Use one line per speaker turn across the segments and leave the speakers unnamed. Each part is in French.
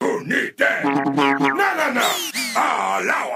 Who need that? No, no, no. All out.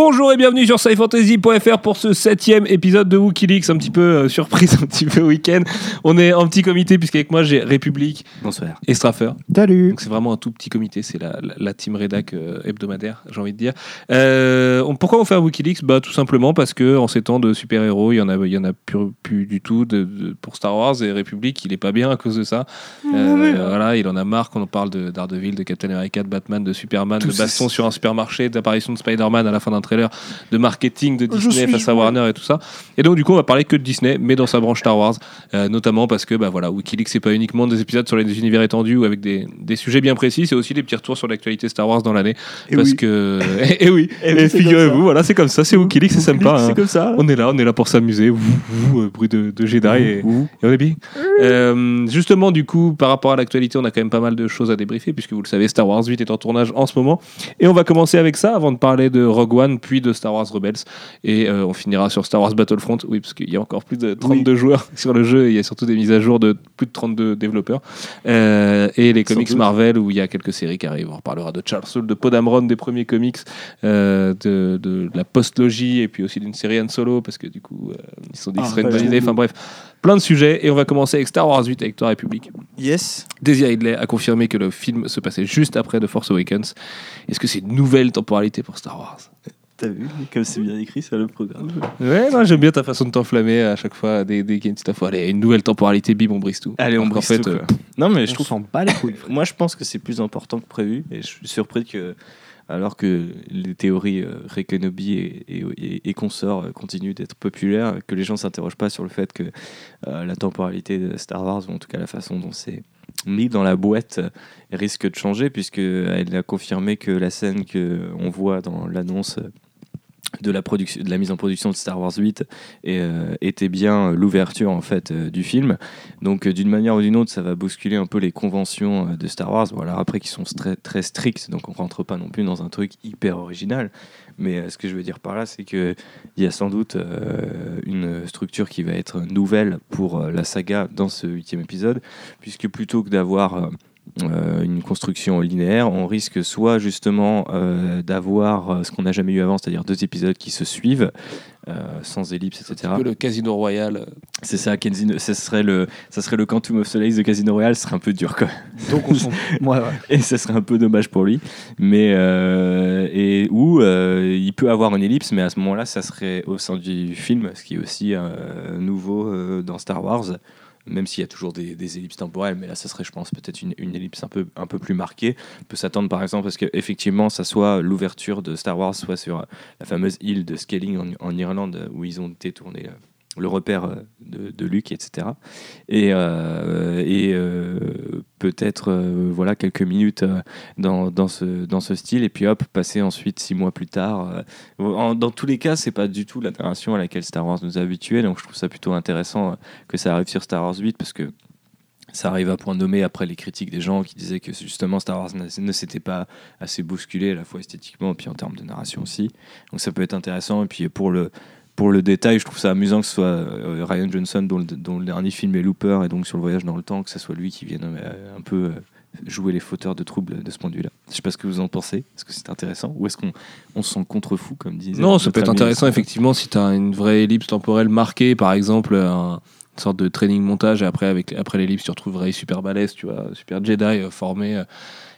Bonjour et bienvenue sur SciFantasy.fr pour ce septième épisode de Wikileaks, un petit peu euh, surprise, un petit peu week-end. On est en petit comité puisqu'avec moi j'ai République
Bonsoir.
et Straffer.
Salut.
Donc c'est vraiment un tout petit comité, c'est la, la, la team rédac euh, hebdomadaire, j'ai envie de dire. Euh, on- pourquoi on fait un Wikileaks? Bah, Tout simplement parce que en ces temps de super-héros, il y en a, il y en a plus, plus du tout de, de- pour Star Wars et République, il est pas bien à cause de ça. Euh, voilà, il en a marre qu'on en parle de Daredevil, de Captain America, de Batman, de Superman,
Tout
de baston sur un supermarché, d'apparition de Spider-Man à la fin d'un trailer, de marketing de Disney
suis
face à. Warner et tout ça. Et donc du coup, on va parler que de Disney, mais dans sa branche Star Wars, euh, notamment parce que bah voilà, Wikileaks c'est pas uniquement des épisodes sur les univers étendus ou avec des, des sujets bien précis, c'est aussi des petits retours sur l'actualité Star Wars dans l'année.
Et
Parce
oui.
que et, oui,
Et
et,
oui, comme
figurez-vous, voilà, c'est comme ça, c'est Wikileaks, c'est sympa. hein.
C'est comme ça.
On est là, on est là pour s'amuser, euh, bruit de, de Jedi et, et on est bien. Euh, justement, du coup, par rapport à l'actualité, on a quand même pas mal de choses à débriefer, puisque vous le savez, Star Wars 8 est en tournage en ce moment. Et on va commencer avec ça avant de parler de Rogue One, puis de Star Wars Rebels. Et euh, on finira sur Star Wars Battlefront, oui, parce qu'il y a encore plus de 32 joueurs sur le jeu, et il y a surtout des mises à jour de plus de 32 développeurs. Euh, et les comics. Marvel, où il y a quelques séries qui arrivent. On reparlera de Charles Soule, de Podamron, des premiers comics, euh, de, de la postlogie, et puis aussi d'une série Han Solo, parce que du coup, ils sont dit que
Ah,
ce serait une bonne
ouais,
idée. Enfin bref, plein de sujets. Et on va commencer avec Star Wars 8 avec toi, République.
Yes.
Daisy Ridley a confirmé que le film se passait juste après The Force Awakens. Est-ce que c'est une nouvelle temporalité pour Star Wars?
T'as vu comme c'est bien écrit sur le programme.
Ouais, non, j'aime bien ta façon de t'enflammer à chaque fois dès, dès qu'il y a une petite info. Allez, une nouvelle temporalité, bim, on brise tout.
Allez, on brise
fait,
tout,
euh.
Non mais je
Je
trouve.
trouve pas les couilles.
Moi, je pense que c'est plus important que prévu et je suis surpris que, alors que les théories euh, Ray Kenobi et, et, et- et consorts euh, continuent d'être populaires, que les gens s'interrogent pas sur le fait que euh, la temporalité de Star Wars, ou en tout cas la façon dont c'est mis dans la boîte, risque de changer puisque elle a confirmé que la scène que on voit dans l'annonce. Euh, de la, production, de la mise en production de Star Wars 8 et, euh, était bien l'ouverture en fait euh, du film donc euh, d'une manière ou d'une autre, ça va bousculer un peu les conventions euh, de Star Wars. Voilà, après qui sont très, très strictes, donc on rentre pas non plus dans un truc hyper original. Mais euh, ce que je veux dire par là, c'est que il y a sans doute euh, une structure qui va être nouvelle pour euh, la saga dans ce huitième épisode, puisque plutôt que d'avoir euh, une construction linéaire, on risque soit justement euh, d'avoir euh, ce qu'on n'a jamais eu avant, c'est-à-dire deux épisodes qui se suivent. euh, sans ellipse, etc.
un peu le Casino Royal.
C'est ça, Casino, ça serait le, ça serait le Quantum of Solace de Casino Royale, ce serait un peu dur quoi.
Donc on s'en. Ouais, ouais.
Et ça serait un peu dommage pour lui. Mais euh, et où euh, il peut avoir une ellipse, mais à ce moment-là, ça serait au sein du film, ce qui est aussi euh, nouveau euh, dans Star Wars. Même s'il y a toujours des, ellipses temporelles, mais là, ça serait, je pense, peut-être une, ellipse un peu, un peu plus marquée. On peut s'attendre, par exemple, à ce qu'effectivement, ça soit l'ouverture de Star Wars, soit sur la fameuse île de en, en Irlande, où ils ont été tournés euh, le repère euh, de, Luke, etc. Et, et euh, peut-être euh, voilà quelques minutes dans, dans, ce, dans ce style, et puis hop, passer ensuite six mois plus tard. dans tous les cas, c'est pas du tout la narration à laquelle Star Wars nous a habitués, donc je trouve ça plutôt intéressant que ça arrive sur Star Wars 8 parce que ça arrive à point nommé après les critiques des gens qui disaient que justement Star Wars ne s'était pas assez bousculé à la fois esthétiquement et puis en termes de narration aussi. Donc ça peut être intéressant. Et puis pour le, pour le détail, je trouve ça amusant que ce soit euh, Ryan Johnson dont le, dont le dernier film est Looper et donc sur le voyage dans le temps, que ce soit lui qui vienne euh, un peu euh, jouer les fauteurs de troubles de ce point de vue-là. Je sais pas ce que vous en pensez. Est-ce que c'est intéressant ou est-ce qu'on on se sent contre-fou comme disait
Non, ça peut être intéressant effectivement si tu as une vraie ellipse temporelle marquée, par exemple un- une sorte de training montage et après avec après l'ellipse tu retrouves Ray super balèze, tu vois, super Jedi formé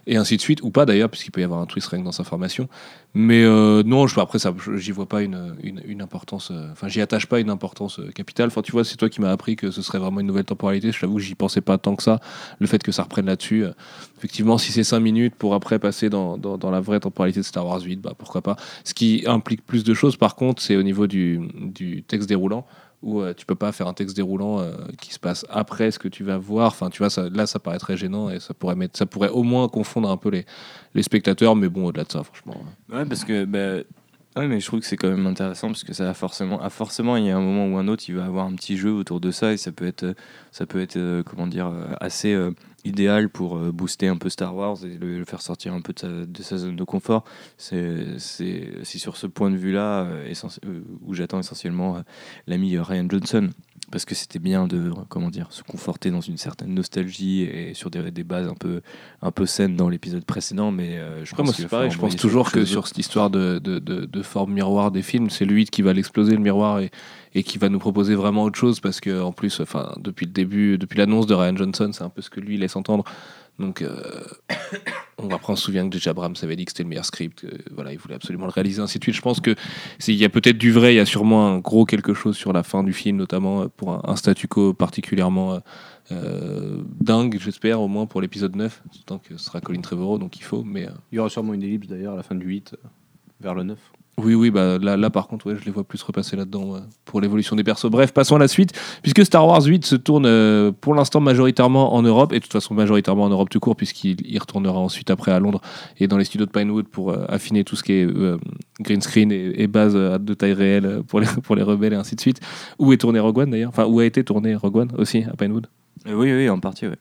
et ainsi de suite ou pas d'ailleurs puisqu'il peut y avoir un twist rien dans sa formation. Mais euh, non, je, après j'y vois pas une, importance euh, enfin j'y attache pas une importance euh, capitale. Enfin tu vois, c'est toi qui m'as appris que ce serait vraiment une nouvelle temporalité, je t'avoue que j'y pensais pas tant que ça. Le fait que ça reprenne là-dessus effectivement si c'est 5 minutes pour après passer dans, la vraie temporalité de Star Wars 8, bah pourquoi pas. Ce qui implique plus de choses, par contre, c'est au niveau du texte déroulant, où euh, tu peux pas faire un texte déroulant euh, qui se passe après ce que tu vas voir. Enfin, tu vois, ça, là, ça paraît très gênant et ça pourrait, mettre, ça pourrait au moins confondre un peu les, spectateurs, mais bon, au-delà de ça, franchement.
Ouais, parce que. Bah, ouais, mais je trouve que c'est quand même intéressant parce que ça va forcément. Ah, forcément, il y a un moment ou un autre, il va avoir un petit jeu autour de ça et ça peut être, ça peut être euh, comment dire, euh, assez euh, idéal pour euh, booster un peu Star Wars et le, faire sortir un peu de sa, zone de confort. C'est c'est- c'est sur ce point de vue-là euh, euh, où j'attends essentiellement euh, l'ami euh, Ryan Johnson. Parce que c'était bien de comment dire se conforter dans une certaine nostalgie et sur des, des bases un peu un peu saines dans l'épisode précédent mais euh, je
Après,
pense
moi, pareil. Je pense toujours que sur cette histoire de, de, de, de forme miroir des films, c'est lui qui va l'exploser, le miroir, et, et qui va nous proposer vraiment autre chose. Parce que, en plus, enfin, depuis le début, depuis l'annonce de Ryan Johnson, c'est un peu ce que lui laisse entendre. Donc, euh, on, après, on se souvient que J.J. Abrams avait dit que c'était le meilleur script. que, voilà, il voulait absolument le réaliser, ainsi de suite. Je pense que s'il y a peut-être du vrai, il y a sûrement un gros quelque chose sur la fin du film, notamment euh, pour un, statu quo particulièrement. euh, dingue, j'espère, au moins pour l'épisode 9, tant que ce sera Colin Trevorrow, donc il faut. Mais
Il y aura sûrement une ellipse d'ailleurs à la fin du 8 euh, vers le 9.
Oui, oui, bah là, là par contre, ouais, je les vois plus repasser là-dedans pour l'évolution des persos. Bref, passons à la suite, puisque Star Wars 8 se tourne euh, pour l'instant majoritairement en Europe, et de toute façon majoritairement en Europe tout court, puisqu'il il retournera ensuite après à Londres et dans les studios de Pinewood pour euh, affiner tout ce qui est euh, green screen et, et base de taille réelle pour les, pour les rebelles et ainsi de suite. Où est tourné Rogue One d'ailleurs? Enfin, où a été tourné Rogue One aussi à Pinewood?
Oui oui en partie ouais.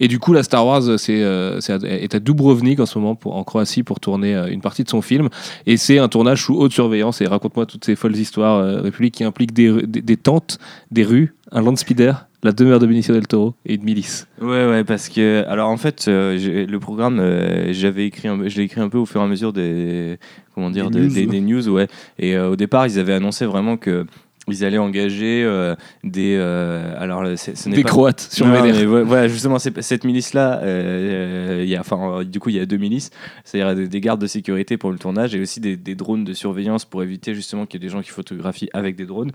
et du coup, la Star Wars c'est, euh, c'est à- est à Dubrovnik en ce moment, pour, en Croatie, pour tourner euh, une partie de son film. Et c'est un tournage sous haute surveillance. Et raconte-moi toutes ces folles histoires euh, République qui impliquent des, des, des tentes, des rues, un land speeder, la demeure de Benicio del Toro et une milice.
Ouais, ouais, parce que alors en fait, euh, le programme, euh, j'avais écrit, un, je l'ai écrit un peu au fur et à mesure des, comment dire,
Des
des,
news,
des- news, ouais. Et euh, au départ, ils avaient annoncé vraiment que ils allaient engager euh, des, euh, alors ce n'est
Des
pas-
Croates sur
Non, mais voilà, justement, cette milice-là, euh, il y a, enfin, euh, du coup, il y a deux milices, c'est-à-dire des, des gardes de sécurité pour le tournage et aussi des, des drones de surveillance pour éviter justement qu'il y ait des gens qui photographient avec des drones.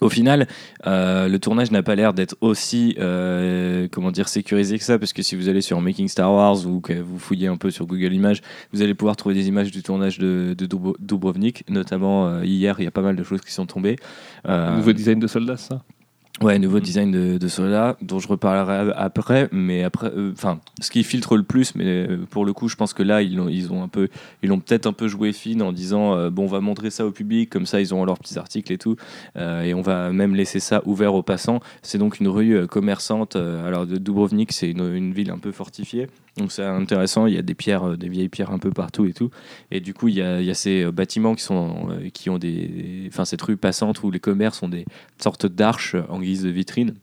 Au final, euh, le tournage n'a pas l'air d'être aussi, euh, sécurisé que ça, parce que si vous allez sur Making Star Wars ou que vous fouillez un peu sur Google Images, vous allez pouvoir trouver des images du tournage de, de Dubro- Dubrovnik, notamment euh, hier, il y a pas mal de choses qui sont tombées.
Nouveau design de soldats, ça?
Ouais, nouveau design de, de Sola, dont je reparlerai après. Mais après, euh, enfin, ce qui filtre le plus, mais euh, pour le coup, je pense que là, ils ont, ils ont un peu, ils ont peut-être un peu joué fine en disant, euh, bon, on va montrer ça au public, comme ça, ils ont leurs petits articles et tout, et on va même laisser ça ouvert aux passants. C'est donc une rue commerçante. alors, de Dubrovnik, c'est une, une ville un peu fortifiée, donc c'est intéressant. Il y a des pierres, euh, des vieilles pierres un peu partout et tout. Et du coup, il y a, ces euh, bâtiments qui sont, euh, qui ont des, enfin, cette rue passante où les commerces ont des sortes d'arches en guise de vitrine.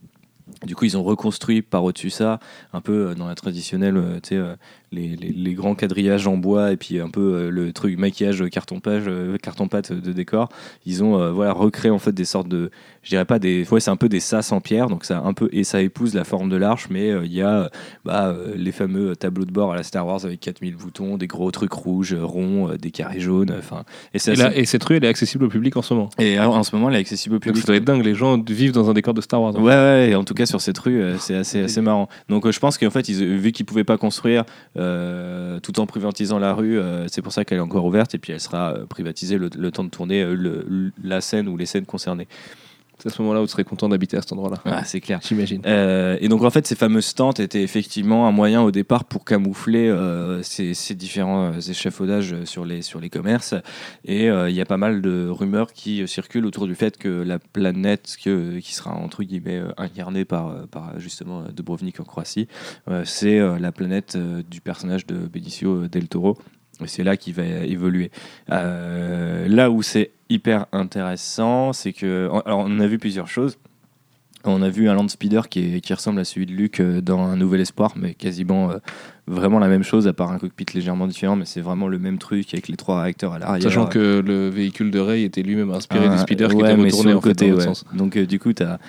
Du coup, ils ont reconstruit par au-dessus ça, un peu dans la traditionnelle, tu sais, les, les- les grands quadrillages en bois et puis un peu euh, le truc maquillage euh, carton-page, euh, carton-pâte de décor. Ils ont euh, voilà recréé en fait des sortes de, je dirais pas des, ouais, c'est un peu des sas en pierre, donc ça un peu et ça épouse la forme de l'arche, mais euh, il y a euh, bah, euh, les fameux tableaux de bord à la Star Wars avec 4000 boutons, des gros trucs rouges, euh, ronds, euh, des carrés jaunes, enfin. Et,
et,
assez-
et cette rue, elle est accessible au public en ce moment.
et alors, en ce moment, elle est accessible au
Donc
public.
ça doit être dingue, les gens vivent dans un décor de Star Wars. hein.
Ouais, ouais, et en tout cas sur cette rue, euh, c'est assez, assez marrant. Donc euh, je pense qu'en fait, ils, vu qu'ils pouvaient pas construire euh, tout en privatisant la rue, euh, c'est pour ça qu'elle est encore ouverte et puis elle sera euh, privatisée le, temps de tourner euh, la scène ou les scènes concernées.
C'est à ce moment-là où tu serais content d'habiter à cet endroit-là.
Ah, c'est clair.
J'imagine.
Euh, et donc en fait, ces fameuses tentes étaient effectivement un moyen au départ pour camoufler euh, ces, ces différents euh, échafaudages sur les, sur les commerces. Et euh, il y a pas mal de rumeurs qui circulent autour du fait que la planète que, qui sera entre guillemets incarnée par, par justement Dubrovnik en Croatie, c'est la planète du personnage de Benicio del Toro. Et c'est là qu'il va évoluer. Euh, là où c'est hyper intéressant, c'est que. Alors, on a vu plusieurs choses. On a vu un land speeder qui, est- qui ressemble à celui de Luke euh, dans Un Nouvel Espoir, mais quasiment euh, vraiment la même chose, à part un cockpit légèrement différent, mais c'est vraiment le même truc avec les trois réacteurs à l'arrière.
Sachant que le véhicule de Rey était lui-même inspiré
Ah,
du speeder qui était retourné en fait,
côté,
dans l'autre
ouais.
sens.
Donc euh, du coup, tu as,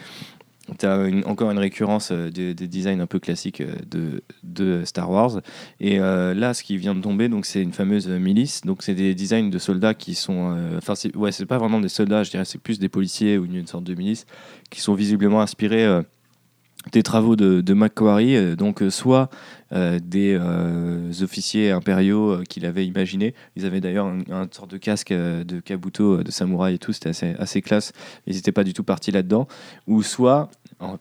encore une récurrence euh, des, des designs un peu classiques euh, de, Star Wars. Et euh, là, ce qui vient de tomber, c'est une fameuse euh, milice. Donc c'est des designs de soldats qui sont, euh, enfin c'est ouais, c'est pas vraiment des soldats, je dirais, c'est plus des policiers ou une, sorte de milice qui sont visiblement inspirés. euh, des travaux de, de Macquarie, euh, donc euh, soit euh, des euh, officiers impériaux euh, qu'il avait imaginé. Ils avaient d'ailleurs un, un sorte de casque de kabuto, de samouraï et tout, c'était assez, assez classe. Ils n'étaient pas du tout partis là-dedans. Ou soit,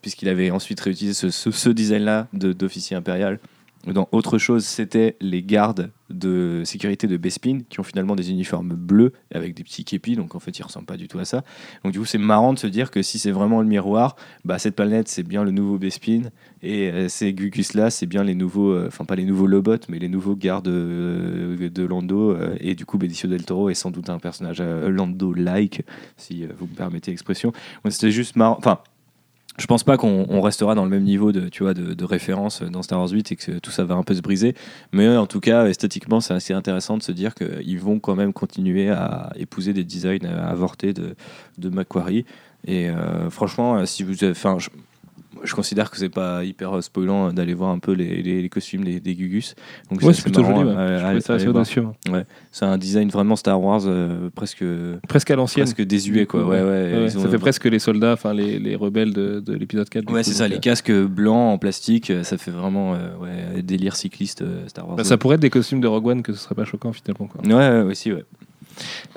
puisqu'il avait ensuite réutilisé ce, ce- design-là de- d'officier impérial, dans autre chose, c'était les gardes de sécurité de Bespin qui ont finalement des uniformes bleus avec des petits képis, donc en fait ils ressemblent pas du tout à ça. Donc du coup c'est marrant de se dire que si c'est vraiment le miroir, bah cette planète c'est bien le nouveau Bespin et euh, ces Gugus là c'est bien les nouveaux, euh, enfin pas les nouveaux Lobots mais les nouveaux gardes euh, de Lando euh, et du coup Benicio del Toro est sans doute un personnage Lando-like si vous me permettez l'expression. C'était juste marrant, enfin je pense pas qu'on on restera dans le même niveau de, tu vois, de, référence dans Star Wars 8 et que tout ça va un peu se briser. Mais en tout cas, esthétiquement, c'est assez intéressant de se dire qu'ils vont quand même continuer à épouser des designs avortés de, de Macquarie. Et euh, franchement, si vous. Enfin, je, considère que c'est pas hyper spoilant d'aller voir un peu les, les, les costumes des, des Gugus. Donc
Ouais, c'est plutôt
marrant
joli. ouais.
à
assez audacieux. hein.
C'est un design vraiment Star Wars, euh, presque,
Presque à l'ancienne.
presque désuet. Quoi. Ouais, ouais,
Ouais, ça
ont-
fait presque les soldats, enfin les, les rebelles de, de l'épisode 4. du
Ouais, c'est ça, les
euh,
casques blancs en plastique, euh, ça fait vraiment euh, ouais, délire cycliste euh, Star Wars.
bah, ça pourrait être des costumes de Rogue One que ce serait pas choquant finalement. Quoi.
Ouais, ouais, ouais, si, ouais.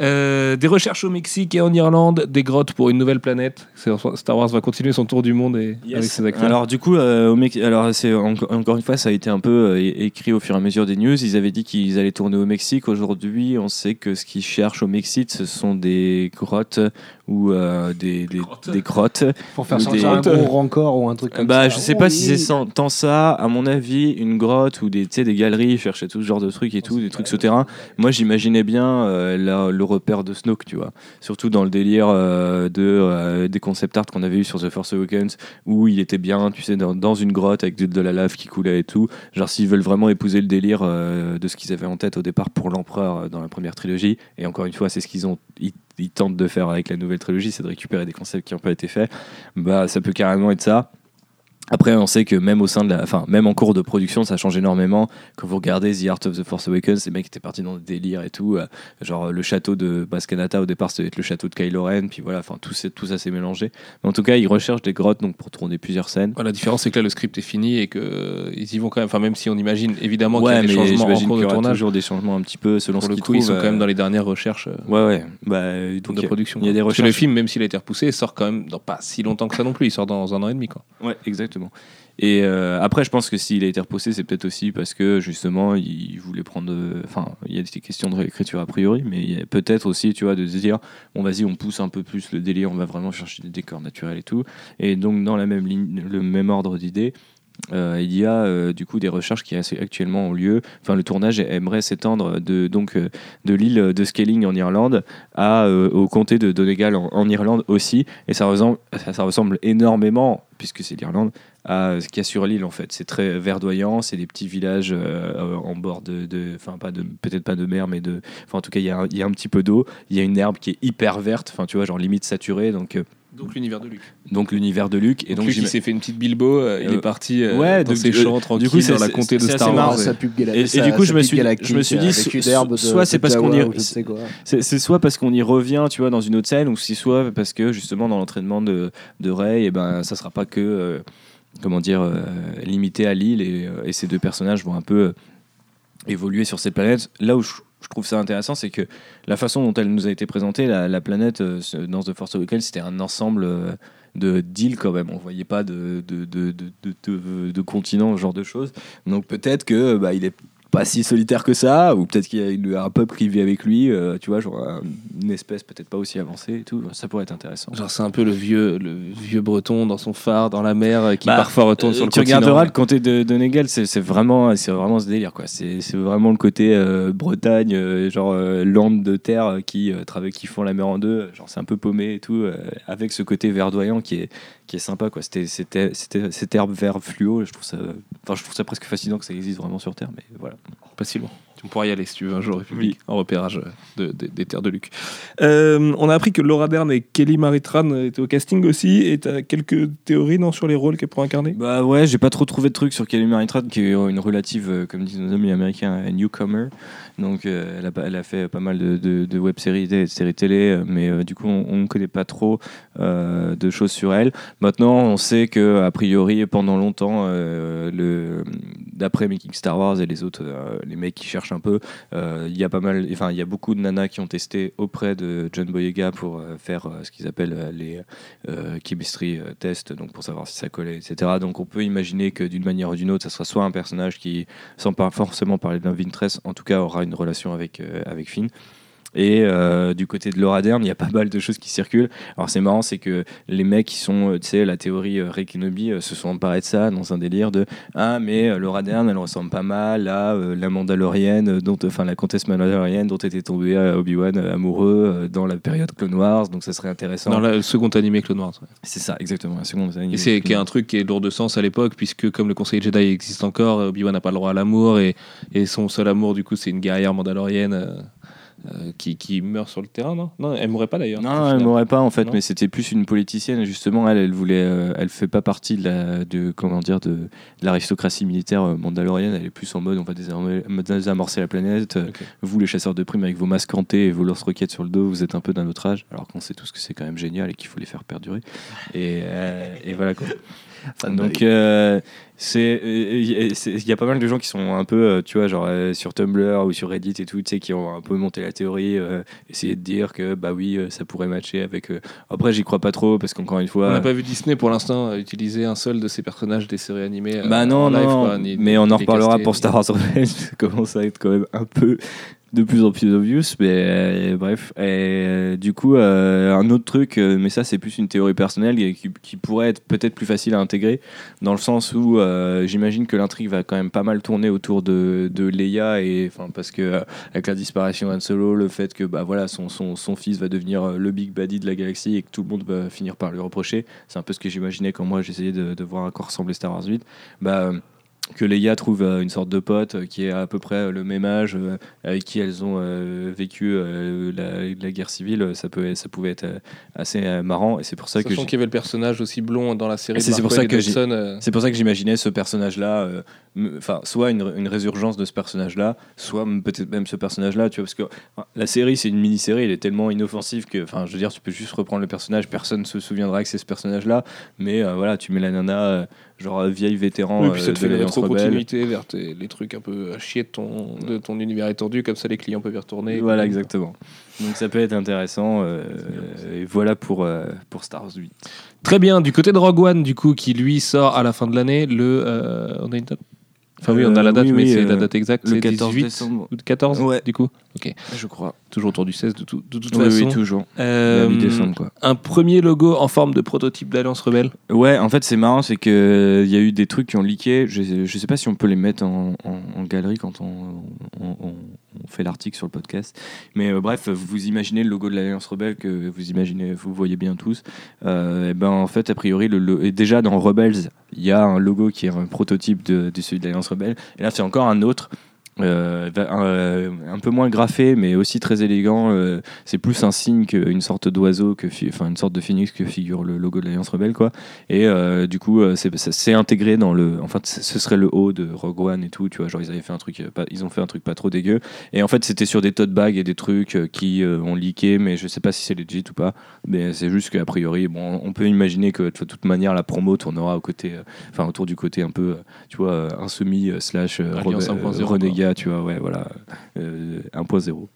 Euh, des recherches au Mexique et en Irlande, des grottes pour une nouvelle planète. Star Wars va continuer son tour du monde et avec ses acteurs.
Alors du coup, euh, au Mex- alors c'est encore, encore une fois, ça a été un peu euh, écrit au fur et à mesure des news. Ils avaient dit qu'ils allaient tourner au Mexique. Aujourd'hui, on sait que ce qu'ils cherchent au Mexique, ce sont des grottes ou euh, des, des,
grottes.
Pour faire
des-
un gros rancor ou un truc comme
Bah,
ça.
je sais pas
Oui.
si c'est tant ça. À mon avis, une grotte ou des, tu sais, des galeries, chercher tout ce genre de trucs et tout, des trucs souterrains. Moi, j'imaginais bien euh, la- le repère de Snoke, tu vois. Surtout dans le délire euh, de, euh, des concept art qu'on avait eu sur The Force Awakens, où il était bien, tu sais, dans, dans une grotte avec de, de la lave qui coulait et tout. Genre, s'ils veulent vraiment épouser le délire euh, de ce qu'ils avaient en tête au départ pour l'Empereur euh, dans la première trilogie, et encore une fois, c'est ce qu'ils ont. Ils, ils tentent de faire avec la nouvelle trilogie, c'est de récupérer des concepts qui n'ont pas été faits. Bah, ça peut carrément être ça. Après, on sait que même au sein de la, enfin, même en cours de production, ça change énormément. Quand vous regardez The Art of the Force Awakens, les mecs étaient partis dans des délires et tout. euh, genre le château de Baskanata au départ, être le château de Kylo Ren, puis voilà, enfin tout, tout ça s'est mélangé. Mais en tout cas, ils recherchent des grottes donc pour tourner plusieurs scènes.
Voilà, la différence, c'est que là, le script est fini et que euh, ils y vont quand même. Enfin, même si on imagine évidemment qu'il y a
ouais,
des changements en cours de tournage.
toujours des changements un petit peu selon
Pour
ce
le
qu'ils
coup, ils sont quand même
euh,
dans les dernières recherches euh,
Ouais, ouais. Bah, donc,
de production.
Il y a des
Parce que le
recherches.
film, même s'il a été repoussé, sort quand même dans pas si longtemps que ça non plus. Il sort dans un an et demi. Quoi.
Ouais, exactement. Et euh, après, je pense que s'il a été repoussé, c'est peut-être aussi parce que justement, il voulait prendre. Enfin, il y a des questions de réécriture a priori, mais peut-être aussi, tu vois, de se dire bon, vas-y, on pousse un peu plus le délire, on va vraiment chercher des décors naturels et tout. Et donc, dans la même ligne, le même ordre d'idées. Euh, il y a euh, du coup des recherches qui actuellement ont lieu. Enfin, le tournage aimerait s'étendre de donc euh, de l'île de Scaling en Irlande à au comté de Donegal en, Irlande aussi. Et ça ressemble, ça, ressemble énormément, puisque c'est l'Irlande, à ce qu'il y a sur l'île en fait. C'est très verdoyant, c'est des petits villages en bord de, enfin pas de, peut-être pas de mer, mais de, enfin en tout cas il y, y a un petit peu d'eau, il y a une herbe qui est hyper verte, enfin tu vois genre limite saturée, donc
Donc l'univers de Luc.
donc l'univers de Luc et donc,
donc Luc, il s'est fait une petite Bilbo. euh, il
Euh,
est parti euh,
ouais,
dans
de-
ses
de-
champs
du
tranquilles
coup, c'est-
dans la comté de Star Wars.
marrant,
et-
et- du coup, je me suis je me suis dit, soit c'est parce qu'on y-. C'est soit parce qu'on y revient, tu vois, dans une autre scène, ou si soit parce que justement dans l'entraînement de, de Rey, et ben ça sera pas que euh, comment dire euh, limité à l'île et, euh, ces deux personnages vont un peu euh, évoluer sur cette planète. Là où je, je trouve ça intéressant, c'est que la façon dont elle nous a été présentée, la, la planète euh, dans The Force Awakens, c'était un ensemble euh, de d'îles quand même. On voyait pas de de, de, de, de, ce genre de choses. Donc peut-être que bah, il est pas si solitaire que ça, ou peut-être qu'il y a une- un peuple qui vit avec lui, euh, tu vois, genre un- une espèce peut-être pas aussi avancée et tout. Ça pourrait être intéressant.
Genre c'est un peu le vieux, le vieux breton dans son phare, dans la mer, euh, qui
Bah,
parfois retourne
Euh,
sur le
tu
continent.
regarderas le comté de, de c'est c'est vraiment, c'est vraiment ce délire quoi. C'est c'est vraiment le côté euh, Bretagne, euh, genre euh, lande de terre qui euh, travaillent, qui font la mer en deux. Genre c'est un peu paumé et tout, euh, avec ce côté verdoyant qui est qui est sympa quoi. C'était c'était c'était cette herbe vert fluo. Je trouve ça, enfin je trouve ça presque fascinant que ça existe vraiment sur Terre, mais voilà.
Pas si loin. Tu pourras y aller si tu veux un jour République en repérage de- de- des terres de Luc. Euh, on a appris que Laura Dern et Kelly Maritran étaient au casting aussi. Et t'as quelques théories non, sur les rôles qu'elles pourraient incarner?
Bah ouais, j'ai pas trop trouvé de trucs sur Kelly Maritran, qui est une relative, euh, comme disent nos amis américains, un newcomer. Donc euh, elle, a, pas- elle a fait pas mal de, de, de web-séries, de séries télé, euh, mais euh, du coup on ne connaît pas trop euh, de choses sur elle. Maintenant, on sait que a priori pendant longtemps, euh, le, d'après Making Star Wars et les autres, euh, les mecs qui cherchent un peu, euh, il y a pas mal, enfin il y a beaucoup de nanas qui ont testé auprès de John Boyega pour euh, faire euh, ce qu'ils appellent les chemistry tests, donc pour savoir si ça collait, etc. Donc on peut imaginer que d'une manière ou d'une autre, ça sera soit un personnage qui, sans pas forcément parler d'un Vintress, en tout cas aura une relation avec, avec Finn. Et euh, du côté de Laura Dern, il y a pas mal de choses qui circulent. Alors c'est marrant, c'est que les mecs qui sont, euh, tu sais, la théorie euh, Ray Kenobi euh, se sont emparés de ça dans un délire de ah mais euh, Laura Dern, elle ressemble pas mal à la Mandalorienne, dont, enfin la comtesse Mandalorienne dont était tombé Obi-Wan amoureux dans la période Clone Wars, donc ça serait intéressant.
Dans le second animé Clone Wars. ouais.
C'est ça, exactement. La seconde.
Et c'est qui est un truc qui est lourd de sens à l'époque, puisque comme le Conseil Jedi existe encore, Obi-Wan n'a pas le droit à l'amour, et, et son seul amour, du coup, c'est une guerrière mandalorienne euh, qui, qui meurt sur le terrain, non? Non, elle mourrait pas d'ailleurs.
Non, elle m'aurait pas en fait,
Non.
mais c'était plus une politicienne. Justement, elle, elle voulait, euh, elle fait pas partie de la, de comment dire, de, de l'aristocratie militaire euh, mandalorienne. Elle est plus en mode, on va désamorcer, la planète. Vous, les chasseurs de primes, avec vos masques hantés et vos lance-roquettes sur le dos, vous êtes un peu d'un autre âge. Alors qu'on sait tous que c'est quand même génial et qu'il faut les faire perdurer. Et, euh, et voilà quoi. Donc euh, c'est euh, il y a pas mal de gens qui sont un peu euh, tu vois genre euh, sur Tumblr ou sur Reddit et tout tu sais qui ont un peu monté la théorie euh, essayer de dire que bah oui euh, ça pourrait matcher avec euh, après j'y crois pas trop parce qu'encore une
On
fois
n'a pas vu Disney pour l'instant euh, utiliser un seul de ces personnages des séries animées. euh,
bah non
en live,
non
quoi, ni-
mais on en reparlera pour Star Wars Rebels ça commence à être quand même un peu de plus en plus obvious mais euh, bref. Et euh, du coup euh, un autre truc mais ça c'est plus une théorie personnelle qui, pourrait être peut-être plus facile à intégrer dans le sens où j'imagine que l'intrigue va quand même pas mal tourner autour de, de Leia et parce que avec la disparition d'Han Solo le fait que bah voilà son, son, son fils va devenir le big baddie de la galaxie et que tout le monde va finir par lui reprocher. C'est un peu ce que j'imaginais quand moi j'essayais de, voir à quoi ressemblait Star Wars 8 bah que Leia trouve euh, une sorte de pote euh, qui est à peu près euh, le même âge, avec qui elles ont vécu la, la guerre civile, ça, peut, ça pouvait être assez marrant. Et c'est pour ça que
Sachant
j'ai-
qu'il y avait le personnage aussi blond dans la série.
C'est- pour ça que
et
c'est pour ça que j'imaginais ce personnage-là, enfin, soit une, une résurgence de ce personnage-là, soit peut-être même ce personnage-là, tu vois, parce que enfin, la série, c'est une mini-série, elle est tellement inoffensive que, enfin, je veux dire, tu peux juste reprendre le personnage, personne ne se souviendra que c'est ce personnage-là, mais euh, voilà, tu mets la nana, euh, genre vieille vétéran
Oui,
euh,
puis ça te
de
fait rétro-continuité vers tes- les trucs un peu à chier de ton, de ton univers étendu, comme ça les clients peuvent y retourner.
Voilà, exactement. Donc ça peut être intéressant, euh, et voilà pour, euh, pour Star Wars 8.
Très bien, du côté de Rogue One, du coup, qui lui sort à la fin de l'année, le. euh, on a une date Enfin, oui, on a la
Euh,
date,
oui,
mais
oui,
c'est la
euh,
date exacte.
le
c'est
14
18
décembre.
ou 14
Ouais.
du coup
Je crois.
Toujours autour du 16 de, tout- de toute
Oui,
façon.
oui, toujours.
Euh,
À mi-décembre, quoi.
un premier logo en forme de prototype d'Alliance Rebelle.
Ouais, en fait, c'est marrant, c'est que il y a eu des trucs qui ont leaké. Je, je sais pas si on peut les mettre en, en- en galerie quand on, on- on- on fait l'article sur le podcast. Mais euh, bref, vous imaginez le logo de l'Alliance Rebelle que vous imaginez, vous voyez bien tous. Euh, et ben en fait, a priori, le, et déjà dans Rebels, il y a un logo qui est un prototype de, celui de l'Alliance Rebelle. Et là, c'est encore un autre. Euh, un, euh, un peu moins graffé mais aussi très élégant. Euh, c'est plus un signe qu'une sorte d'oiseau que fi- enfin une sorte de phoenix que figure le logo de l'Alliance Rebelle quoi. Et euh, du coup c'est intégré dans le enfin c- ce serait le haut de Rogue One et tout tu vois genre ils avaient fait un truc pas, ils ont fait un truc pas trop dégueu. Et en fait c'était sur des tote bags et des trucs qui ont leaké mais je sais pas si c'est legit ou pas. Mais c'est juste qu'a priori bon on peut imaginer que de toute manière la promo tournera au côté enfin autour du côté un peu tu vois un semi slash
Alliance
rebe-
1.0,
renégat tu vois ouais voilà euh, 1.0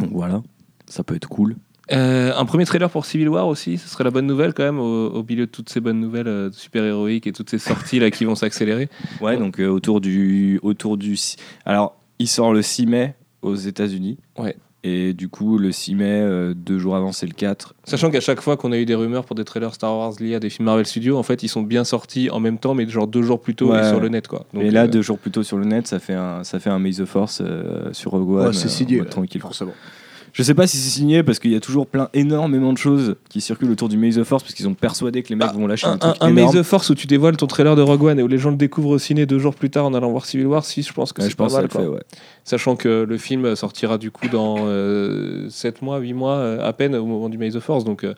donc voilà ça peut être cool
Euh, un premier trailer pour Civil War aussi, ce serait la bonne nouvelle quand même, au, au milieu de toutes ces bonnes nouvelles euh, super-héroïques et toutes ces sorties là qui vont s'accélérer.
Ouais, donc euh, autour du autour du alors il sort le 6 mai aux États-Unis.
Ouais.
Et du coup le 6 mai euh, deux jours avant c'est le 4.
Sachant qu'à chaque fois qu'on a eu des rumeurs pour des trailers Star Wars liés à des films Marvel Studios, en fait ils sont bien sortis en même temps, mais genre deux jours plus tôt
Ouais.
et sur le net quoi. Donc,
et là
euh,
deux jours plus tôt sur le net, ça fait un ça fait un May the Force euh, sur Rogue One.
Ouais, c'est
euh, mode
là,
tranquille.
forcément.
Je sais pas si c'est signé parce qu'il y a toujours plein énormément de choses qui circulent autour du Maze of Force parce qu'ils ont persuadé que les mecs
Ah,
vont lâcher un,
Un,
truc
un,
énorme.
Maze of Force où tu dévoiles ton trailer de Rogue One et où les gens le découvrent au ciné deux jours plus tard en allant voir Civil War, si je pense que
Ouais,
c'est pas mal.
fait,
quoi.
ouais.
Sachant que le film sortira du coup dans 7 mois, 8 mois euh, à peine au moment du Maze of Force. Donc, euh,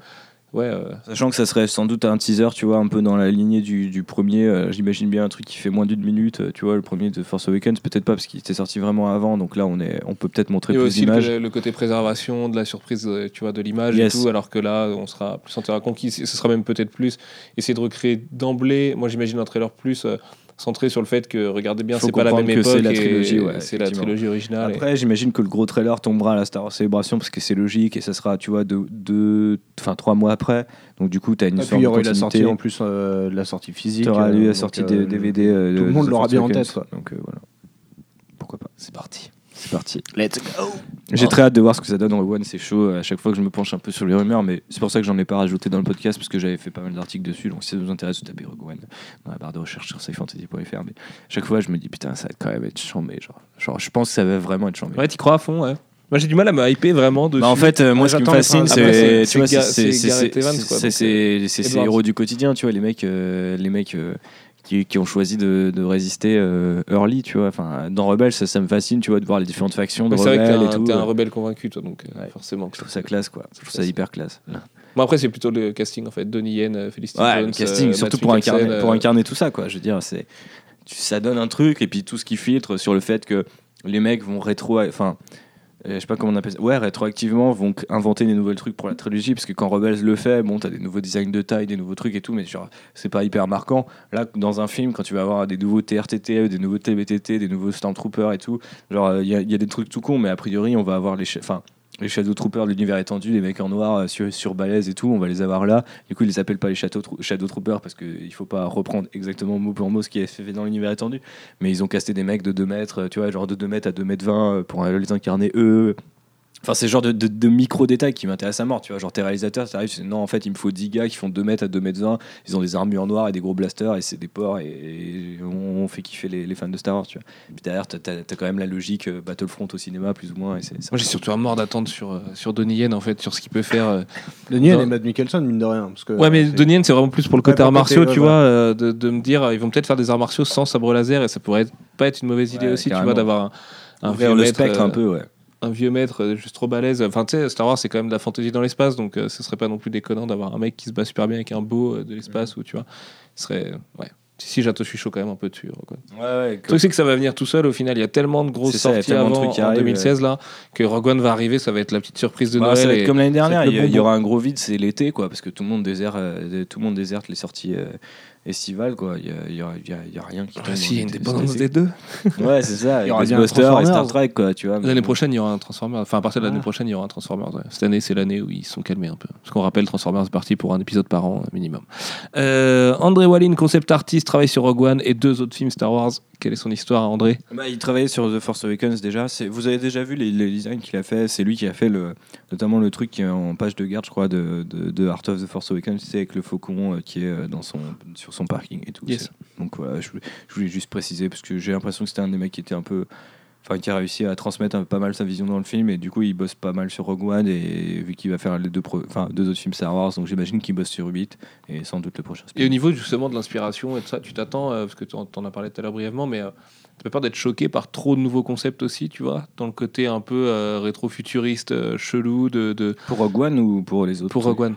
ouais, euh,
Sachant que ça serait sans doute un teaser, tu vois, un peu dans la lignée du, du premier. euh, J'imagine bien un truc qui fait moins d'une minute, euh, tu vois, le premier de Force Awakens, peut-être pas parce qu'il était sorti vraiment avant, donc là on, est, on peut peut-être montrer plus
aussi le,
d'images.
le- le côté préservation, de la surprise, tu vois, de l'image
Yes.
et tout, alors que là, on sera plus en terrain conquis. Ce sera même peut-être plus essayer de recréer d'emblée. Moi, j'imagine un trailer plus euh, centré sur le fait que, regardez bien, c'est pas la même époque.
c'est la
et
trilogie, ouais,
c'est la trilogie originale. et-
Après, j'imagine que le gros trailer tombera à la Star Wars Celebration parce que c'est logique et ça sera, tu vois, deux, deux, enfin trois mois après. Donc du coup, tu as une
Et puis
histoire
il y
de
eu la sortie en plus, euh, la sortie physique.
Tu auras
euh,
eu la sortie
euh,
des DVD. euh,
tout
de-
le monde
de
l'aura bien en tête.
Donc euh, voilà. Pourquoi pas
C'est parti.
C'est parti.
Let's go.
J'ai très hâte de voir ce que ça donne en Rogue One, c'est chaud. À chaque fois que je me penche un peu sur les rumeurs, mais c'est pour ça que j'en ai pas rajouté dans le podcast parce que j'avais fait pas mal d'articles dessus. Donc si ça vous intéresse, vous tapez Rogue One dans la barre de recherche sur scifantasy.fr. Mais chaque fois, je me dis putain, ça va quand même être chambé. Genre, genre je pense que ça va vraiment être chambé.
Ouais, t'y crois à fond, ouais. Moi, j'ai du mal à me hyper vraiment dessus.
Bah, en fait, euh, moi,
Ouais,
ce qui me fascine,
fins-
c'est
c'est-
tu vois, ces héros du quotidien, tu vois, les mecs, euh, les mecs euh, qui, qui ont choisi de, de résister euh, early, tu vois. Enfin, dans Rebelle, ça, ça me fascine, tu vois, de voir les différentes factions de
Ouais, c'est vrai que t'es un, un rebelle convaincu, toi, donc euh,
Ouais.
forcément.
Je trouve ça classe, quoi. Je trouve ça hyper classe.
Bon, après, c'est plutôt le casting, en fait. Donnie Yen, euh, Felicity
Ouais,
Jones.
le casting,
euh,
surtout pour incarner, pour
euh,
incarner tout ça, quoi. Je veux dire, c'est ça donne un truc et puis tout ce qui filtre sur le fait que les mecs vont rétro, enfin. Euh, Je sais pas comment on appelle ça. Ouais, rétroactivement, vont inventer des nouveaux trucs pour la trilogie. Parce que quand Rebels le fait, bon, t'as des nouveaux designs de taille, des nouveaux trucs et tout, mais genre, c'est pas hyper marquant. Là, dans un film, quand tu vas avoir des nouveaux TRTT, des nouveaux TBTT, des nouveaux Stormtroopers et tout, genre, il y, a- y a des trucs tout cons, mais a priori, on va avoir les. Enfin, les Shadow Troopers de l'univers étendu, les mecs en noir euh, sur, sur balèze et tout, on va les avoir là. Du coup, ils les appellent pas les Shadow, Troopers parce qu'il faut pas reprendre exactement mot pour mot ce qui est fait dans l'univers étendu. Mais ils ont casté des mecs de 2 mètres, euh, tu vois, genre de 2 mètres à 2 mètres 20 euh, pour les incarner eux. Enfin, c'est le genre de, de, de micro-détails qui m'intéressent à mort, tu vois. Genre, tes réalisateurs, ça arrive, c'est non, en fait, il me faut 10 gars qui font 2 mètres à 2 mètres 20, ils ont des armures noires et des gros blasters, et c'est des porcs, et, et on, on fait kiffer les, les fans de Star Wars, tu vois. Puis derrière, t'as as, quand même la logique euh, Battlefront au cinéma, plus ou moins. Et
Moi, j'ai surtout un mort d'attente sur, euh, sur Donnie Yen, en fait, sur ce qu'il peut faire. euh.
Denis Yen
Dans-
et Matt Mikkelsen, mine de rien. Parce que,
Ouais, mais Donnie Yen, c'est vraiment plus pour le côté
Ouais,
arts martiaux, tu vois, euh, de, de me dire, ils vont peut-être faire des arts martiaux sans sabre laser, et ça pourrait être- pas être une mauvaise idée
Ouais,
aussi, tu vois, d'avoir un, un
le
maître,
spectre
euh,
un peu, ouais.
Un vieux maître euh, juste trop balèze. Enfin, tu sais, Star Wars, c'est quand même de la fantaisie dans l'espace, donc euh, ce serait pas non plus déconnant d'avoir un mec qui se bat super bien avec un beau euh, de l'espace, ou tu vois, ce serait. Ouais. Si, si, j'attends, je suis chaud quand même un peu dessus. Quoi.
Ouais, ouais.
Le truc, c'est que ça va venir tout seul au final. Il y a tellement de grosses
ça,
sorties
de
avant,
trucs qui
en
arrivent,
2016 là, que Rogue One va arriver. Ça va être la petite surprise de
Bah,
Noël.
ça va être
et-
comme l'année dernière,
ça
il y, y aura un gros vide, c'est l'été, quoi, parce que tout le monde déserte, euh, tout le monde déserte les sorties euh, estivales, quoi. Il y a, rien qui tombe.
Ah, si, il y a une dépendance
c'est-
des deux.
Ouais, c'est ça.
Il y aura bien
Ghostbusters et
Transformers.
Star Trek, quoi, tu vois.
L'année prochaine, il y aura un Transformers. Enfin, à partir de l'année
Ah.
prochaine, il y aura un Transformers. ouais. Cette année, c'est l'année où ils se sont calmés un peu. Parce qu'on rappelle, Transformers est parti pour un épisode par an, euh, minimum. Euh, André Wallin, concept artiste, travaille sur Rogue One et deux autres films Star Wars. Quelle est son histoire, André?
Bah, il travaillait sur The Force Awakens déjà. C'est- Vous avez déjà vu les, les designs qu'il a fait C'est lui qui a fait le, notamment le truc qui est en page de garde, je crois, de, de, de Art of the Force Awakens, tu sais, avec le faucon euh, qui est euh, dans son, sur son parking et tout.
Yes.
Donc voilà, je, voulais- je voulais juste préciser parce que j'ai l'impression que c'était un des mecs qui était un peu. Enfin, qui a réussi à transmettre un, pas mal sa vision dans le film et du coup il bosse pas mal sur Rogue One et vu qu'il va faire les deux, pro- enfin, deux autres films Star Wars donc j'imagine qu'il bosse sur 8 et sans doute le prochain
Et au niveau justement de l'inspiration et tout ça, tu t'attends, euh, parce que tu en, as parlé tout à l'heure brièvement, mais euh, pas peur d'être choqué par trop de nouveaux concepts aussi, tu vois? Dans le côté un peu euh, rétro-futuriste, euh, chelou de, de-
pour Rogue One ou pour les autres
pour Rogue One.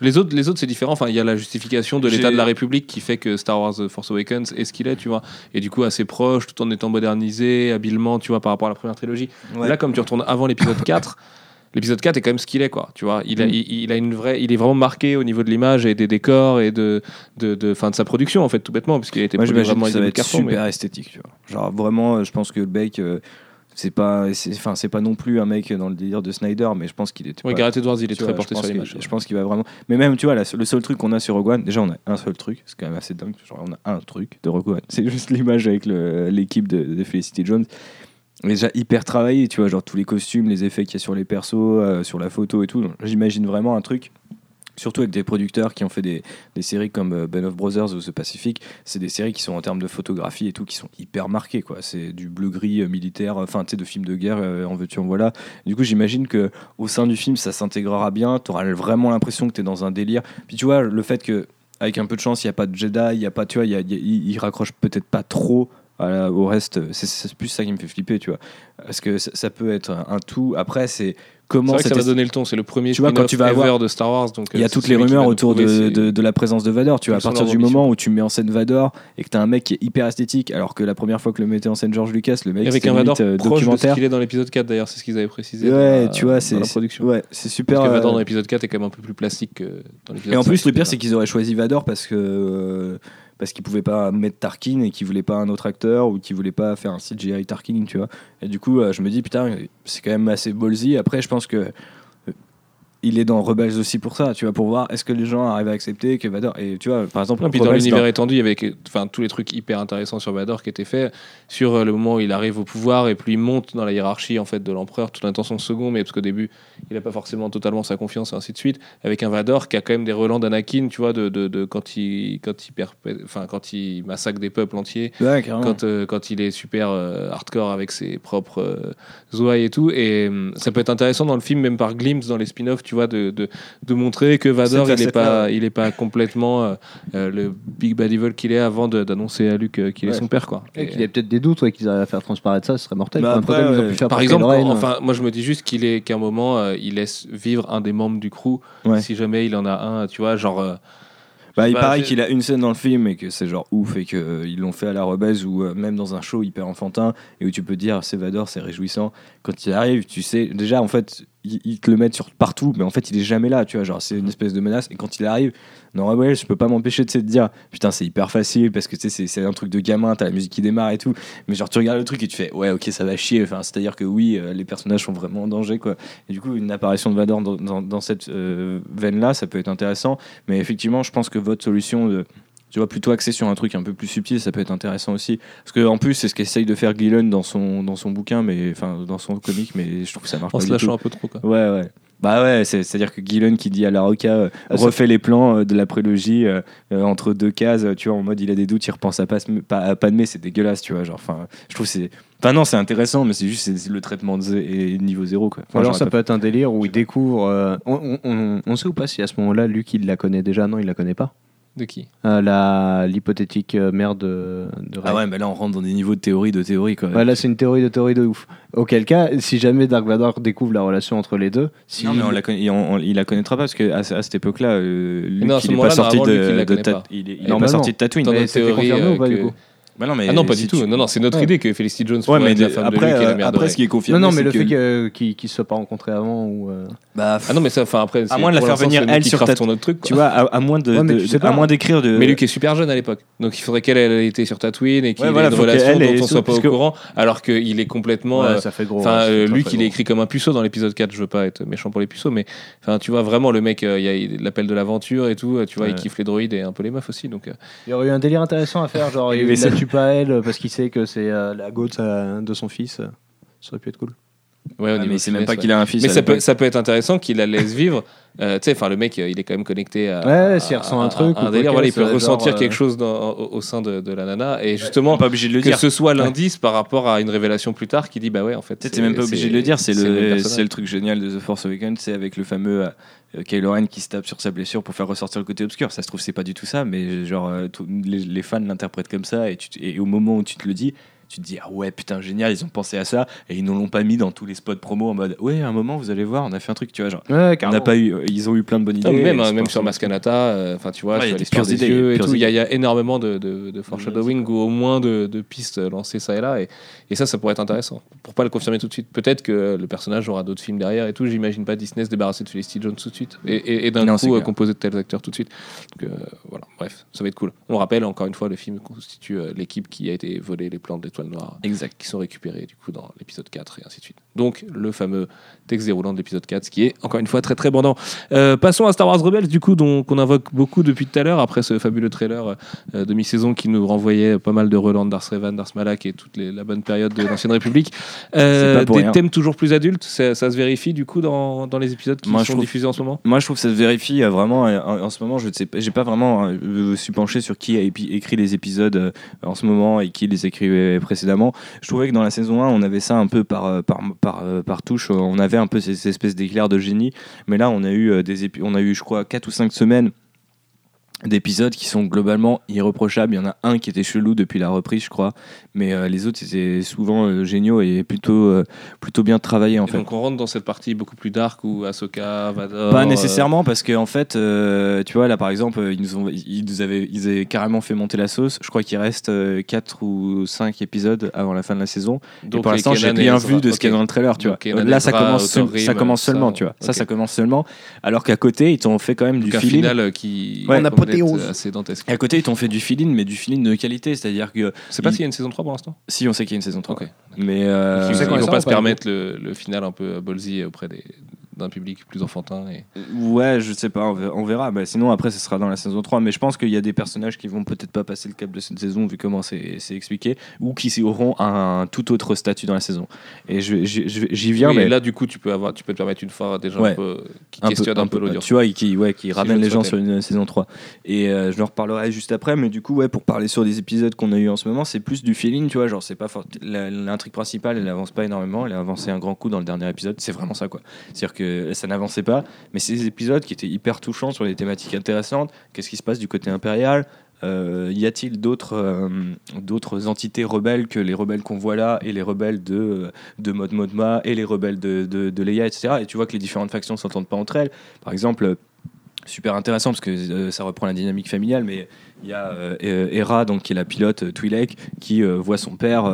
Les autres, les autres c'est différent. Enfin, il y a la justification de l'état de la République qui fait que Star Wars The Force Awakens est ce qu'il est, tu vois. Et du coup, assez proche, tout en étant modernisé, habilement, tu vois, par rapport à la première trilogie.
Ouais.
Là, comme tu retournes avant l'épisode 4, l'épisode 4 est quand même ce qu'il est, quoi. Tu vois, il a,
Mm.
il, il a une vraie, il est vraiment marqué au niveau de l'image et des décors et de, de, de, fin, de sa production, en fait, tout bêtement, parce qu'il a été
Moi,
produit
j'imagine
vraiment
que ça va
mais-
super esthétique, tu vois. Genre vraiment, euh, je pense que le Bake, euh, c'est pas, enfin, c'est pas non plus un mec dans le délire de Snyder, mais je pense qu'il était.
Gareth Edwards, il est très porté sur l'image.
que- Je pense qu'il va vraiment. Mais même, tu vois, la- le seul truc qu'on a sur Rogue One, déjà, on a un seul truc, c'est quand même assez dingue. Genre, on a un truc de Rogue One. C'est juste l'image avec l'équipe de, de Felicity Jones. Déjà hyper travaillé, tu vois, genre tous les costumes, les effets qu'il y a sur les persos, euh, sur la photo et tout. J'imagine vraiment un truc Surtout avec des producteurs qui ont fait des, des séries comme euh, Ben of Brothers ou The Pacific, c'est des séries qui sont en termes de photographie et tout, qui sont hyper marquées. C'est du bleu-gris euh, militaire, enfin tu sais, de films de guerre, euh, en veux-tu, en voilà. Du coup, j'imagine que au sein du film, ça s'intégrera bien, tu auras vraiment l'impression que tu es dans un délire. Puis tu vois, le fait que avec un peu de chance, il n'y a pas de Jedi, il y a pas, tu vois, il raccroche peut-être pas trop au reste. C'est- plus ça qui me fait flipper, tu vois. Parce que ça, peut être un, tout. Après, C'est comment
vrai que ça va donner le ton. C'est le premier
Tu vois, quand tu vas avoir-
de Star Wars. Donc,
Il y
euh,
a toutes les rumeurs autour de, de- de la présence de Vador. Tu vois, à partir du moment où tu mets en scène Vador et que tu as un mec qui est hyper esthétique, alors que la première fois que le mettait en scène George Lucas, le mec
Avec un Vador
limite, euh,
de ce
documentaire.
qu'il est dans l'épisode 4 d'ailleurs, c'est ce qu'ils avaient précisé.
Ouais, tu vois, c'est ouais, super.
Parce que Vador
euh,
dans l'épisode 4 est quand même un peu plus plastique que dans l'épisode
Et en
5,
plus, le pire,
c'est
qu'ils auraient choisi Vador parce que euh, parce qu'ils pouvaient pas mettre Tarkin et qu'ils voulaient pas un autre acteur ou qu'ils voulaient pas faire un CGI Tarkin, tu vois. Et du coup, euh, je me dis putain, c'est quand même assez ballsy. Après, je pense que il est dans Rebels aussi pour ça, tu vois, pour voir est-ce que les gens arrivent à accepter que Vador et tu vois, par exemple,
Non, puis dans l'univers étendu, il y avait enfin, tous les trucs hyper intéressants sur Vador qui étaient faits sur euh, le moment où il arrive au pouvoir et puis il monte dans la hiérarchie en fait de l'empereur tout en étant son second, mais parce qu'au début il n'a pas forcément totalement sa confiance et ainsi de suite. Avec un Vador qui a quand même des relents d'Anakin, tu vois, de, de, de quand il quand il perpé- enfin quand il massacre des peuples entiers.
Ouais.
Quand, euh, quand il est super euh, hardcore avec ses propres ouailles et tout. Et euh, ça peut être intéressant dans le film, même par glimpse dans les spin-offs, tu vois, de, de, de montrer que Vador, il n'est pas,
ouais.
il est pas complètement euh, euh, le big bad evil qu'il est avant d'annoncer à Luke euh, qu'il est son père. Quoi.
Et
Et-
qu'il y a peut-être des doutes, ouais, qu'ils arrivent à faire transparaître ça, ce serait mortel.
Bah après, ouais.
par exemple, enfin, moi je me dis juste qu'il est qu'à un moment euh, il laisse vivre un des membres du crew,
Ouais.
si jamais il en a un, tu vois, genre. euh,
Bah, il
Bah,
paraît qu'il a une scène dans le film et que c'est genre ouf et qu'ils l'ont fait à la Rebels ou euh, même dans un show hyper enfantin et où tu peux dire c'est Vador, c'est réjouissant. Quand il arrive, tu sais, déjà en fait, ils, ils te le mettent sur partout, mais en fait, il est jamais là, tu vois. Genre, c'est une espèce de menace et quand il arrive, dans Rebels, je peux pas m'empêcher de se dire putain, c'est hyper facile parce que tu sais, c'est- un truc de gamin, t'as la musique qui démarre et tout. Mais genre, tu regardes le truc et tu fais ouais, ok, ça va chier. Enfin, c'est-à-dire que oui, euh, les personnages sont vraiment en danger, quoi. Et du coup, une apparition de Vador dans, dans- dans cette euh, veine-là, ça peut être intéressant. Mais effectivement, je pense que votre solution de tu vois, plutôt axé sur un truc un peu plus subtil, ça peut être intéressant aussi. Parce que en plus, c'est ce qu'essaye de faire Gillen dans son, dans son bouquin, mais enfin dans son comic, mais je trouve que ça marche
en
pas
se
du
lâchant un peu trop. Quoi.
Ouais, ouais. Bah ouais, c'est- c'est-à-dire que Gillen qui dit à la Roca, euh,
Ah,
refait les plans euh, de la prélogie euh, euh, entre deux cases, tu vois, en mode il a des doutes, il repense à, pas, pas, à Padmé, c'est dégueulasse, tu vois. Genre, enfin, je trouve c'est. Enfin, non, c'est intéressant, mais c'est juste le traitement de et niveau zéro, quoi.
Ou alors ça peut être un délire où il découvre. on, on- on- on sait ou pas si à ce moment-là, Luke, il la connaît déjà? Non, il la connaît pas.
De qui
Euh, la L'hypothétique euh, mère de, de.
Ah ouais, mais là on rentre dans des niveaux de théorie de théorie, quoi.
Ouais, là, c'est une théorie de théorie de ouf. Auquel cas, si jamais Dark Vador découvre la relation entre les deux, si
Non, mais on la on- il la connaîtra pas parce qu'à à cette époque-là, euh, Luke,
non, à ce
il est pas sorti de,
il
de Ta- est, il est pas sorti de Tatooine.
Dans notre théorie,
confirmé
euh,
ou pas,
que-
du coup
Bah non, mais
Ah non, pas
si
du tout.
tu-
Non, non, c'est notre
Ouais.
idée que Felicity Jones
Ouais,
pourrait
mais
être la femme
après,
de Luke et la
euh,
mère
après, ce qui est confirmé,
Non, non, mais le
que-
fait que- qu'ils qu'ils se soient pas rencontrés avant ou. euh,
Bah,
Ah non, mais ça, enfin après, c'est-
moins de la faire venir, elle, sur ta-
notre truc.
tu vois, à, à moins de,
Ouais,
à moins d'écrire de.
Mais Luke est super jeune à l'époque, donc il faudrait qu'elle elle était sur Tatooine et qu'il
Ouais,
ait une relation dont
ait-
on soit pas au courant, alors qu'il est complètement.
ouais,
euh,
ça fait gros.
Enfin,
ouais,
euh,
très,
Luke, il est écrit comme un puceau dans l'épisode 4. Je veux pas être méchant pour les puceaux, mais enfin, tu vois vraiment le mec, euh, il y a l'appel de l'aventure et tout. euh, Tu vois,
Ouais.
il kiffe les droïdes et un peu les meufs aussi. Donc, euh,
Il y aurait eu un délire intéressant à faire, genre pas elle parce qu'il sait que c'est euh, la go de, sa- de son fils. euh, Ça aurait pu être cool.
Ouais, au
Ah,
niveau
mais c'est même pas
ouais.
qu'il a un fils.
Mais ça peut, ça peut être intéressant qu'il la laisse vivre. Euh, tu sais, enfin, le mec, euh, il est quand même connecté à.
Ouais, s'il ressent un
à-
truc
à
ou
Un délire,
quoi
voilà, il peut ressentir
genre,
quelque
euh,
chose dans- au, au sein de, de la nana. Et justement,
pas obligé de le
que
dire.
ce soit l'indice par rapport à une révélation plus tard qui dit bah ouais, en fait.
Tu sais, T'es même pas obligé de le dire, c'est le, c'est le truc génial de The Force Awakens, c'est avec le fameux euh, Kylo Ren qui se tape sur sa blessure pour faire ressortir le côté obscur. Ça se trouve, c'est pas du tout ça, mais genre, euh, tout- les, les fans l'interprètent comme ça, et, tu, te- et au moment où tu te le dis, tu te dis, ah ouais, putain, génial, ils ont pensé à ça, et ils ne l'ont pas mis dans tous les spots promo en mode, ouais, à un moment, vous allez voir, on a fait un truc, tu vois, genre.
Ouais,
On n'a pas eu, ils ont eu plein de bonnes idées.
Même, hein, même sur Mascanata, euh, enfin tu vois,
Ouais,
sur l'histoire
pures
des
idées,
yeux et tout, il y, a- y énormément de, de, de foreshadowing ou au moins de, de pistes lancées ça et là, et, et ça, ça pourrait être intéressant. Pour pas le confirmer tout de suite, peut-être que le personnage aura d'autres films derrière et tout. J'imagine pas Disney se débarrasser de Felicity Jones tout de suite et, et, et d'un coup euh, composer de tels acteurs tout de suite. Donc euh, voilà, bref, ça va être cool. On le rappelle encore une fois, le film constitue euh, l'équipe qui a été volée les plans de étoiles noires
Exact.
qui sont récupérés du coup dans l'épisode 4 et ainsi de suite. Donc le fameux texte déroulant de l'épisode 4, ce qui est encore une fois très très bandant. Euh, passons à Star Wars Rebels du coup, dont qu'on invoque beaucoup depuis tout à l'heure après ce fabuleux trailer euh, de mi-saison qui nous renvoyait pas mal de de Darth Revan, Darth Malak et toute les- la bonne période de l'ancienne République. Euh, des
rien.
thèmes toujours plus adultes, ça, ça se vérifie du coup dans, dans les épisodes qui
Moi, je
sont
trouve-
diffusés en ce moment?
Moi, je trouve que ça se vérifie euh, vraiment. euh, En, en ce moment, je ne sais pas, j'ai pas vraiment euh, me suis penché sur qui a épi- écrit les épisodes euh, en ce moment et qui les écrivait précédemment. Je trouvais que dans la saison 1, on avait ça un peu par, euh, par, par, euh, par touche. On avait un peu ces, ces espèces d'éclairs de génie. Mais là, on a eu, euh, des on a eu je crois, 4 ou 5 semaines d'épisodes qui sont globalement irreprochables. Il y en a un qui était chelou depuis la reprise, je crois. Mais euh, les autres, étaient souvent euh, géniaux et plutôt, euh, plutôt bien travaillés, en
Et
fait.
donc on rentre dans cette partie beaucoup plus dark où Ahsoka, Vador.
Pas
euh,
nécessairement parce que en fait, euh, tu vois là par exemple, ils nous ont, ils nous avaient, ils avaient carrément fait monter la sauce. Je crois qu'il reste 4 ou 5 épisodes avant la fin de la saison. Et
donc
pour l'instant, j'ai rien vu de ce qu'il y a dans le trailer. Tu vois.
Donc,
Là, ça commence, seul- ça
ça,
seulement. Tu vois. Ça, ça commence seulement. Alors qu'à côté, ils t'ont fait quand même
Donc
du feeling.
final qui
Ouais.
En apothéose.
être assez dantesque.
Et à côté, ils t'ont fait du feeling, mais du feeling de qualité. C'est-à-dire que
C'est pas
il-
s'il y a une saison 3 pour l'instant?
Si on sait qu'il y a une saison 3.
Ok.
Mais euh,
Ils vont pas se permettre le, le final un peu ballsy auprès des- d'un public plus enfantin. Et...
Ouais, je sais pas, on verra. verra. Bah, sinon, après, ce sera dans la saison 3. Mais je pense qu'il y a des personnages qui vont peut-être pas passer le cap de cette saison, vu comment c'est expliqué, ou qui auront un tout autre statut dans la saison. Et je- je- je- j'y viens,
Oui,
mais.
et là, du coup, tu peux, avoir, tu peux te permettre une fois déjà
Ouais.
un peu qui
un
questionne un peu, l'audience.
Tu vois, qui, ouais, qui ramène
je
les
le
gens sur une saison 3. Et euh, je en reparlerai juste après, mais du coup, ouais, pour parler sur des épisodes qu'on a eu en ce moment, c'est plus du feeling, tu vois. Genre, c'est pas L'intrigue principale, elle avance pas énormément. Elle a avancé un grand coup dans le dernier épisode. C'est vraiment ça, quoi. C'est-à-dire que ça n'avançait pas, mais des épisodes qui étaient hyper touchants sur des thématiques intéressantes. Qu'est-ce qui se passe du côté impérial Euh, y a-t-il d'autres euh, d'autres entités rebelles que les rebelles qu'on voit là et les rebelles de, de Mod et les rebelles de, de, de Leia, etc. Et tu vois que les différentes factions s'entendent pas entre elles. Par exemple, super intéressant parce que euh, ça reprend la dynamique familiale, mais il y a euh, Hera, donc, qui est la pilote euh, Twi'lek, qui voit son père,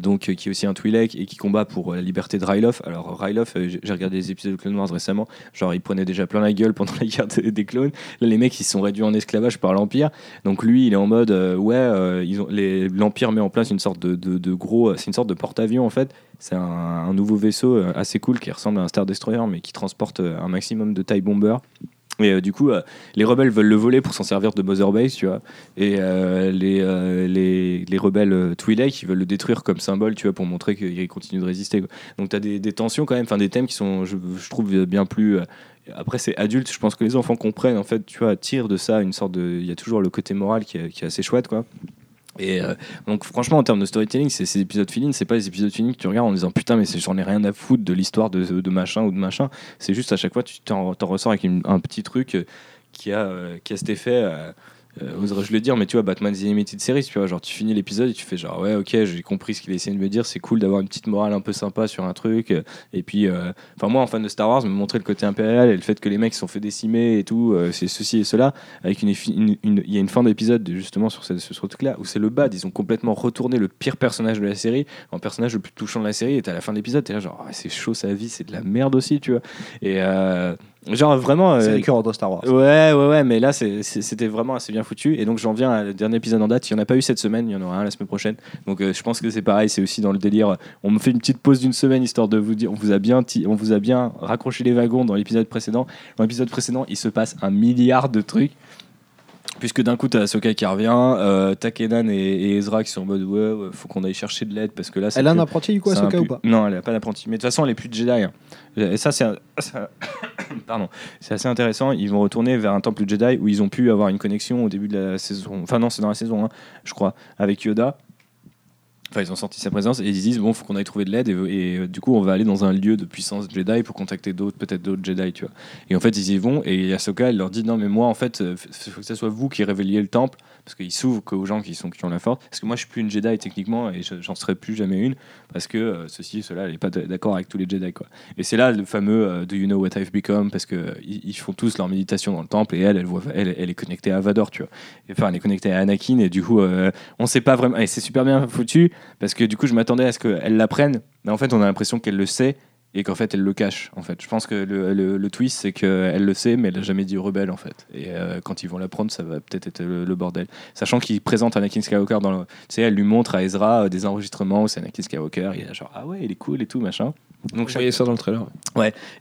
donc, qui est aussi un Twi'lek et qui combat pour la liberté de Ryloth. Alors, Ryloth, j'ai regardé les épisodes de Clone Wars récemment, genre, il prenait déjà plein la gueule pendant la guerre des- des clones. Là, les mecs, ils sont réduits en esclavage par l'Empire. Donc, lui, il est en mode, ouais, ils l'Empire met en place une sorte de, de- gros, c'est une sorte de porte-avions, en fait. C'est un, un nouveau vaisseau assez cool qui ressemble à un Star Destroyer, mais qui transporte un maximum de taille bomber. Et euh, du coup, euh, les rebelles veulent le voler pour s'en servir de Mother Base, tu vois. Et euh, les, euh, les, les rebelles Twi'lek, ils veulent le détruire comme symbole, tu vois, pour montrer qu'ils continuent de résister. Donc tu as des, des tensions quand même, enfin des thèmes qui sont, je, trouve, bien plus. après, c'est adulte, je pense que les enfants comprennent, en fait, tu vois, tirent de ça une sorte de. Il y a toujours le côté moral qui est assez chouette, quoi. Et euh, donc franchement en termes de storytelling, c'est ces épisodes feeling, c'est pas les épisodes feeling que tu regardes en disant putain mais j'en ai rien à foutre de l'histoire de, de machin ou de machin. C'est juste à chaque fois tu t'en ressors avec un petit truc euh, qui a, euh, qui a cet effet. Euh, oserais-je le dire, mais tu vois, Batman The Animated Series, tu vois, genre tu finis l'épisode et tu fais genre ouais, ok, j'ai compris ce qu'il a essayé de me dire, c'est cool d'avoir une petite morale un peu sympa sur un truc. euh, Et puis, euh, enfin, moi, en fan de Star Wars, me montrer le côté impérial et le fait que les mecs sont fait décimer et tout, euh, c'est ceci et cela, avec une, il y a une fin d'épisode justement sur ce, ce, truc-là où c'est le bad, ils ont complètement retourné le pire personnage de la série en personnage le plus touchant de la série, et à la fin de l'épisode, t'es là genre Ah, c'est chaud sa vie, c'est de la merde aussi, tu vois. Et genre vraiment.
C'est
euh,
récurrent dans Star Wars.
Ouais, ouais, ouais, mais là, c'était vraiment assez bien foutu. Et donc, j'en viens à le dernier épisode en date. Il n'y en a pas eu cette semaine, il y en aura un la semaine prochaine. Donc, euh, je pense que c'est pareil, c'est aussi dans le délire. On me fait une petite pause d'une semaine histoire de vous dire on vous a bien, on vous a bien raccroché les wagons dans l'épisode précédent. Dans l'épisode précédent, il se passe un milliard de trucs. Puisque d'un coup, t'as Ahsoka qui revient, euh, t'as Kenan et, et Ezra qui sont en mode ouais, ouais, faut qu'on aille chercher de l'aide parce que là,
Elle a un apprenti du
un
Ahsoka ou pas?
Non, elle n'a pas d'apprenti. Mais de toute façon, elle est plus de Jedi. hein. Et ça, c'est un- ça- pardon, c'est assez intéressant. Ils vont retourner vers un temple Jedi où ils ont pu avoir une connexion au début de la saison. Enfin non, c'est dans la saison 1, je crois, avec Yoda. Enfin, ils ont senti sa présence et ils disent bon, faut qu'on aille trouver de l'aide et, euh, du coup, on va aller dans un lieu de puissance Jedi pour contacter d'autres, peut-être d'autres Jedi, tu vois. Et en fait, ils y vont et Ahsoka, elle leur dit non, mais moi, en fait, il faut que ce soit vous qui révéliez le temple parce qu'il s'ouvre qu'aux gens qui sont qui ont la force. Parce que moi, je suis plus une Jedi techniquement et je- j'en serai plus jamais une parce que euh, ceci, cela, elle est pas d'accord avec tous les Jedi, quoi. Et c'est là le fameux euh, Do you know what I've become? Parce que euh, ils, ils font tous leur méditation dans le temple et elle, elle, est connectée à Vador, tu vois. Enfin, elle est connectée à Anakin et du coup, euh, on sait pas vraiment. Et c'est super bien foutu parce que du coup, je m'attendais à ce qu'elle l'apprenne, mais en fait, on a l'impression qu'elle le sait et qu'en fait elle le cache en fait. Je pense que le, le- twist c'est qu'elle le sait mais elle n'a jamais dit aux rebelles en fait. Et euh, quand ils vont l'apprendre ça va peut-être être le, bordel. Sachant qu'il présente Anakin Skywalker dans le tu sais elle lui montre à Ezra euh, des enregistrements où c'est Anakin Skywalker il est genre ah ouais il est cool et tout machin donc
voyez ça dans le trailer.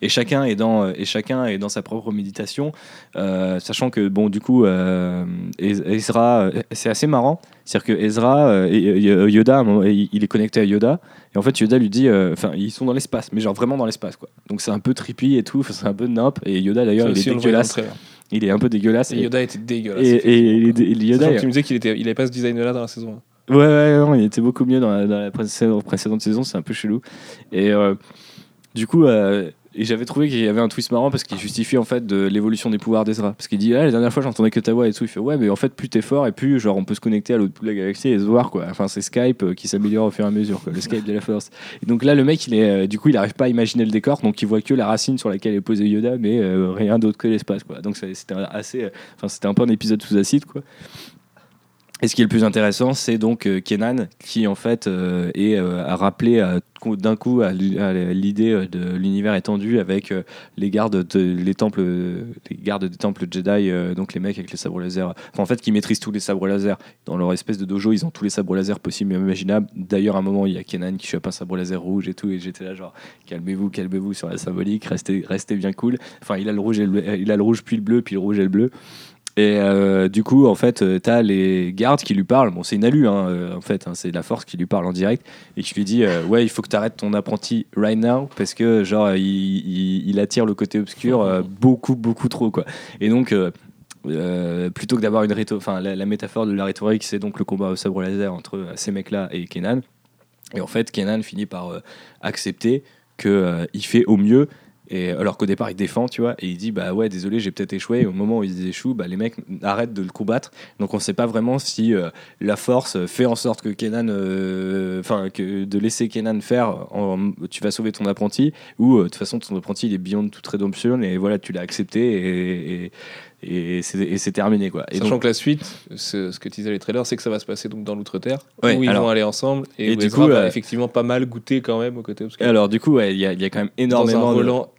et chacun est dans et chacun est dans sa propre méditation euh, sachant que bon du coup euh, Ez- Ezra euh, c'est assez marrant c'est-à-dire que Ezra euh, et- Yoda il est connecté à Yoda et en fait Yoda lui dit euh, enfin ils sont dans l'espace mais genre vraiment dans l'espace quoi donc c'est un peu trippy et tout c'est un peu nimp et Yoda d'ailleurs il est dégueulasse il est un peu dégueulasse
Et Yoda était dégueulasse.
et, et,
effectivement.
et- et Yoda
tu me disais qu'il était, il avait pas ce design-là dans la saison.
Ouais, ouais, non, il était beaucoup mieux dans la, précédente, saison, c'est un peu chelou. Et euh, du coup, euh, j'avais trouvé qu'il y avait un twist marrant parce qu'il justifie en fait l'évolution des pouvoirs d'Ezra. Parce qu'il dit, ah, la dernière fois j'entendais que ta voix et tout. Il fait, ouais, mais en fait, plus t'es fort et plus genre on peut se connecter à l'autre bout de la galaxie et se voir quoi. Enfin, c'est Skype euh, qui s'améliore au fur et à mesure. Le Skype de la Force. Et donc là, le mec, il est, du coup, il arrive pas à imaginer le décor, donc il voit que la racine sur laquelle est posé Yoda, mais rien d'autre que l'espace, quoi. Donc c'était assez, enfin, c'était un peu un épisode sous acide, quoi. Et ce qui est le plus intéressant, c'est donc euh, Kenan qui en fait euh, est euh, à rappeler à- d'un coup à l'i- à l'idée euh, de l'univers étendu avec euh, les gardes de, les temples euh, les gardes des temples Jedi euh, donc les mecs avec les sabres laser. Enfin, en fait qui maîtrisent tous les sabres laser. Dans leur espèce de dojo ils ont tous les sabres laser possibles et imaginables. D'ailleurs à un moment il y a Kenan qui chope un sabre laser rouge et tout et j'étais là genre calmez-vous calmez-vous sur la symbolique restez restez bien cool. Enfin il a le rouge il a le rouge puis le bleu puis le rouge et le bleu et euh, du coup, en fait, euh, t'as les gardes qui lui parlent. Bon, c'est une alu, hein, euh, en fait, hein, c'est la force qui lui parle en direct et qui lui dit euh, Ouais, il faut que t'arrêtes ton apprenti right now parce que, genre, il, il- il attire le côté obscur beaucoup, beaucoup trop, quoi. Et donc. plutôt que d'avoir une rhéto- enfin la, la métaphore de la rhétorique, c'est donc le combat au sabre laser entre ces mecs-là et Kenan. Et en fait, Kenan finit par accepter que il fait au mieux. Et alors qu'au départ il défend, tu vois, et il dit bah ouais désolé j'ai peut-être échoué. Et au moment où ils échouent, bah les mecs arrêtent de le combattre. Donc on sait pas vraiment si euh, la force fait en sorte que Kenan, euh, enfin que de laisser Kenan faire, en- tu vas sauver ton apprenti, ou euh, de toute façon ton apprenti il est beyond toute rédemption et voilà tu l'as accepté et, et, et c'est terminé quoi. Et
Sachant
donc,
que la suite, ce, que disaient les trailers, c'est que ça va se passer donc dans l'outre-terre,
Ouais,
où ils
alors-
vont aller ensemble, et,
et
où
du
Ezra
coup,
va
euh,
effectivement pas mal goûter quand même au côté obscur.
alors du coup ouais, il y, a- il y a quand même
dans un
énormément de
volant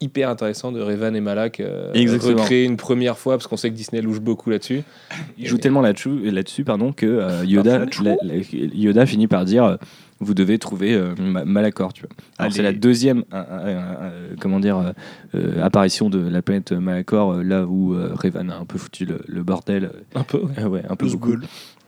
hyper intéressant de Revan et Malak, euh,
Exactement.
recréé une première fois, parce qu'on sait que Disney louche beaucoup là-dessus.
Il joue tellement là-dessus, là-dessus pardon, que euh, Yoda,
là-dessus.
la- la- Yoda finit par dire euh, vous devez trouver euh, Ma- Malachor. Tu vois. C'est la deuxième euh, euh, euh, comment dire, apparition de la planète Malachor, euh, là où euh, Revan a un peu foutu le, le bordel.
Un peu, ouais.
Ouais, un peu beaucoup.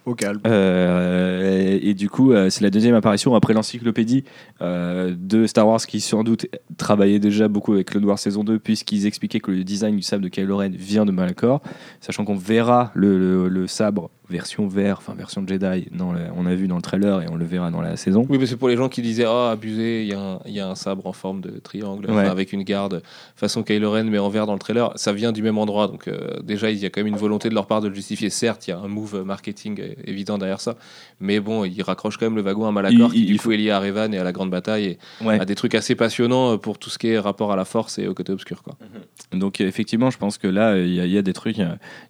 Au calme.
Euh, et, du coup, euh, c'est la deuxième apparition après l'encyclopédie euh, de Star Wars qui, sans doute, travaillait déjà beaucoup avec le Noir saison 2, puisqu'ils expliquaient que le design du sabre de Kylo Ren vient de Malachor, sachant qu'on verra le- le sabre version vert, enfin version Jedi, dans le- on a vu dans le trailer et on le verra dans la saison.
Oui, mais c'est pour les gens qui disaient Ah, abusé, il y, a un- il y a un sabre en forme de triangle,
Ouais.
avec une garde façon Kylo Ren, mais en vert dans le trailer. Ça vient du même endroit, donc euh, déjà, il y a quand même une volonté de leur part de le justifier. Certes, il y a un move marketing euh, évident derrière ça, mais bon, ils raccrochent quand même le wagon à Malachor,
Il-
qui
il
du
faut-
coup est lié à Revan et à la grande bataille, et
Ouais.
à des trucs assez passionnants euh, pour tout ce qui est rapport à la force et au côté obscur. Quoi.
Donc effectivement, je pense que là, il y, a- y des trucs, il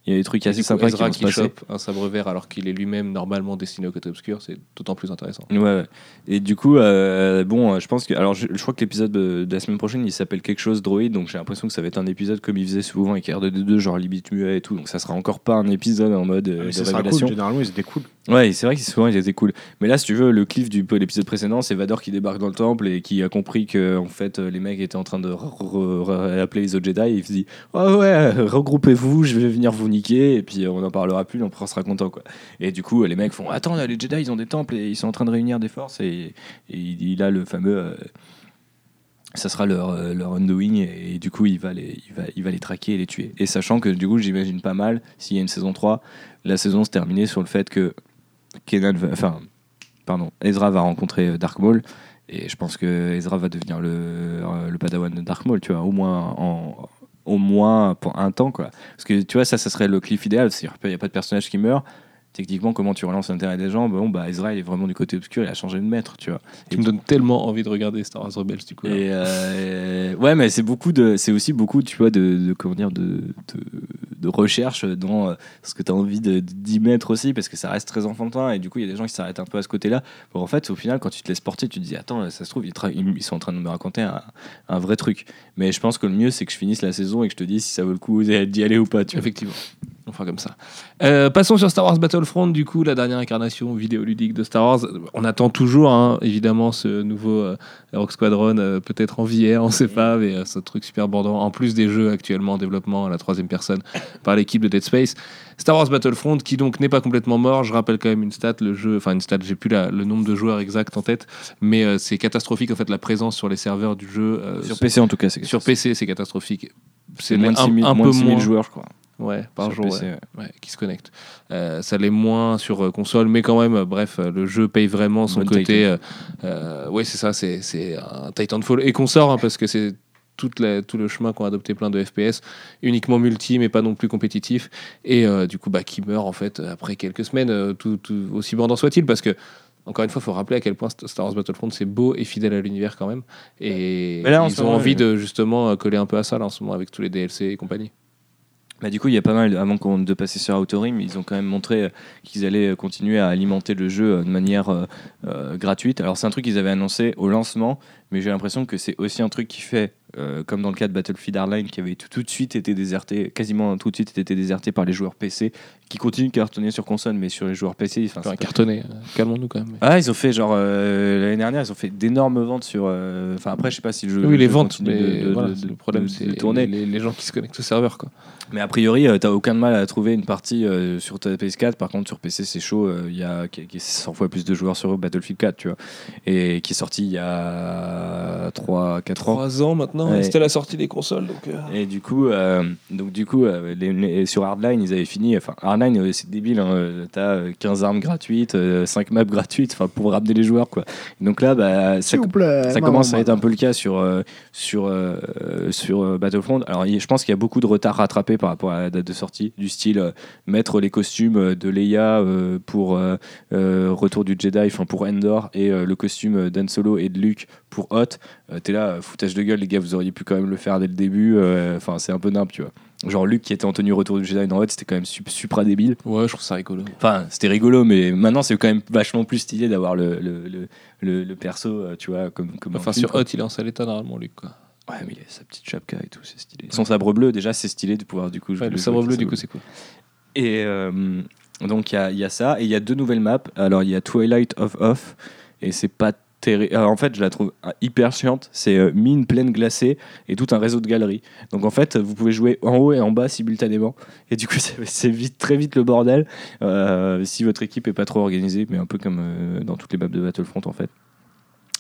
y a des trucs assez sympas qui vont se
qui
passer.
chope un sabre alors qu'il est lui-même normalement destiné au côté obscur, c'est d'autant plus intéressant.
Ouais, ouais. Et du coup, euh, bon, euh, je pense que. Alors, je, je crois que l'épisode de, de la semaine prochaine, il s'appelle quelque chose droïde, donc j'ai l'impression que ça va être un épisode comme il faisait souvent avec R2D2, genre limite muet et tout, donc ça sera encore pas un épisode en mode euh,
Ah, Mais
de
ça sera cool. Généralement, ils étaient cool.
Ouais, c'est vrai que souvent ils étaient cool. Mais là, si tu veux, le cliff du l'épisode précédent, c'est Vador qui débarque dans le temple et qui a compris que en fait les mecs étaient en train de appeler les autres Jedi. Et il se dit Oh ouais, regroupez-vous, je vais venir vous niquer. Et puis euh, on n'en parlera plus, l'empereur sera content quoi. Et du coup, les mecs font Attends, les Jedi ils ont des temples et ils sont en train de réunir des forces. Et, il, a le fameux. euh, ça sera leur, euh, leur undoing et, du coup il va, les, il, va, il va les traquer et les tuer. Et sachant que du coup j'imagine pas mal s'il y a une saison 3, la saison se terminer sur le fait que Kenan va- enfin, pardon, Ezra va rencontrer euh, Dark Maul et je pense que Ezra va devenir le, le padawan de Dark Maul, tu vois, au moins en au moins pour un temps quoi. Parce que tu vois ça ça serait le cliff idéal, c'est-à-dire qu'il n'y a pas de personnage qui meurt techniquement, comment tu relances l'intérêt des gens Bon, bah, Ezra, il est vraiment du côté obscur, il a changé de maître, tu vois.
Tu me donnes tellement envie de regarder Star Wars Rebels du coup.
Et euh, ouais, mais c'est beaucoup de, c'est aussi beaucoup, tu vois, de, de comment dire, de, de, de recherche dans euh, ce que tu as envie de- d'y mettre aussi, parce que ça reste très enfantin. Et du coup, il y a des gens qui s'arrêtent un peu à ce côté-là. Bon, en fait, au final, quand tu te laisses porter, tu te dis, attends, ça se trouve, ils, sont en train de me raconter un, un vrai truc. Mais je pense que le mieux, c'est que je finisse la saison et que je te dise si ça vaut le coup d'y aller ou pas. Tu vois.
Effectivement. On fera comme ça. Euh, passons sur Star Wars Battlefront, du coup, la dernière incarnation vidéoludique de Star Wars. On attend toujours, hein, évidemment, ce nouveau euh, Rogue Squadron, euh, peut-être en VR, on sait pas, mais euh, ce truc super bordant, en plus des jeux actuellement en développement à la troisième personne par l'équipe de Dead Space. Star Wars Battlefront, qui donc n'est pas complètement mort. Je rappelle quand même une stat, le jeu, enfin une stat, j'ai plus la- le nombre de joueurs exact en tête, mais c'est catastrophique en fait la présence sur les serveurs du jeu.
Sur PC, en tout cas, c'est
sur PC, c'est catastrophique. C'est un,
6 000,
un
moins
peu
de 6 000
moins
joueurs, je crois.
Ouais, par
sur
jour,
PC,
ouais.
ouais.
Ouais, qui se connectent. Euh, ça l'est moins sur euh, console, mais quand même, euh, bref, euh, le jeu paye vraiment son
Bonne
côté. Euh, euh, ouais, c'est ça, c'est c'est un Titanfall et qu'on sort, hein, parce que c'est toute la- tout le chemin qu'ont adopté plein de FPS, uniquement multi, mais pas non plus compétitif, et euh, du coup, bah, qui meurt en fait après quelques semaines, euh, tout, tout- aussi bandant soit-il, parce que. Encore une fois, il faut rappeler à quel point Star Wars Battlefront c'est beau et fidèle à l'univers quand même. Et
là,
ils ont envie de justement coller un peu à ça là, en ce moment avec tous les DLC et compagnie.
Bah, du coup, il y a pas mal, avant de passer sur Outer Rim, ils ont quand même montré euh, qu'ils allaient euh, continuer à alimenter le jeu euh, de manière euh, gratuite. Alors, c'est un truc qu'ils avaient annoncé au lancement, mais j'ai l'impression que c'est aussi un truc qui fait, euh, comme dans le cas de Battlefield Hardline, qui avait tout, tout de suite été déserté, quasiment tout de suite été déserté par les joueurs PC, qui continuent de cartonner sur console, mais sur les joueurs PC, enfin,
Enfin, euh, calmons-nous quand même.
Ah, ils ont fait genre l'année dernière, ils ont fait d'énormes ventes sur. Enfin, après, je sais pas si le jeu.
Oui,
le
les
jeu
ventes,
continue
mais
de- de-
voilà,
de-
le problème, c'est les, les gens qui se connectent au serveur. Quoi.
Mais a priori, euh, t'as aucun mal à trouver une partie euh, sur ta PS4. Par contre, sur PC, c'est chaud. euh, Il y a qui- qui- 100 fois plus de joueurs sur Battlefield 4, tu vois. Et qui est sorti il y a 3-4 ans.
Trois ans maintenant,
Ouais.
et c'était la sortie des consoles. Donc, euh,
Et du coup, euh, donc du coup euh, les- les- sur Hardline, ils avaient fini. Enfin, Hardline, euh, c'est débile. Hein, euh, T'as euh, 15 armes gratuites, 5 maps gratuites enfin, pour ramener les joueurs. Quoi. Donc là, bah, ça,
S'il vous plaît.
ça
maman,
commence à être un peu le cas sur, euh, sur, euh, sur euh, Battlefront. Alors, il- je pense qu'il y a beaucoup de retard rattrapé par rapport à la date de sortie, du style euh, mettre les costumes euh, de Leia euh, pour Retour du Jedi, enfin pour Endor, et le costume d'Han Solo et de Luke pour Hot. T'es là, foutage de gueule, les gars, vous auriez pu quand même le faire dès le début. Enfin, c'est un peu nimp, tu vois. Genre, Luke qui était en tenue Retour du Jedi dans Hot, c'était quand même sup- supra débile.
ouais, je trouve ça rigolo.
Enfin, c'était rigolo, mais maintenant, c'est quand même vachement plus stylé d'avoir le, le, le, le- le perso, tu vois, comme,
Enfin,
film,
sur
quoi.
Hot, il est en sale état normalement, Luc. Quoi.
Ouais, mais il a sa petite chapka et tout, c'est stylé. Son sabre bleu, déjà, c'est stylé de pouvoir du coup.
Ouais, le
jouer
sabre bleu,
le
du coup, c'est cool.
Et euh, donc, il y a, il y a ça. Et il y a deux nouvelles maps. Alors, il y a Twilight of Off. Et c'est pas terrible. En fait, je la trouve euh, hyper chiante. C'est euh, mine pleine glacée et tout un réseau de galeries. Donc, en fait, vous pouvez jouer en haut et en bas simultanément. Et du coup, c'est vite, très vite le bordel. euh, si votre équipe est pas trop organisée, mais un peu comme euh, dans toutes les maps de Battlefront, en fait.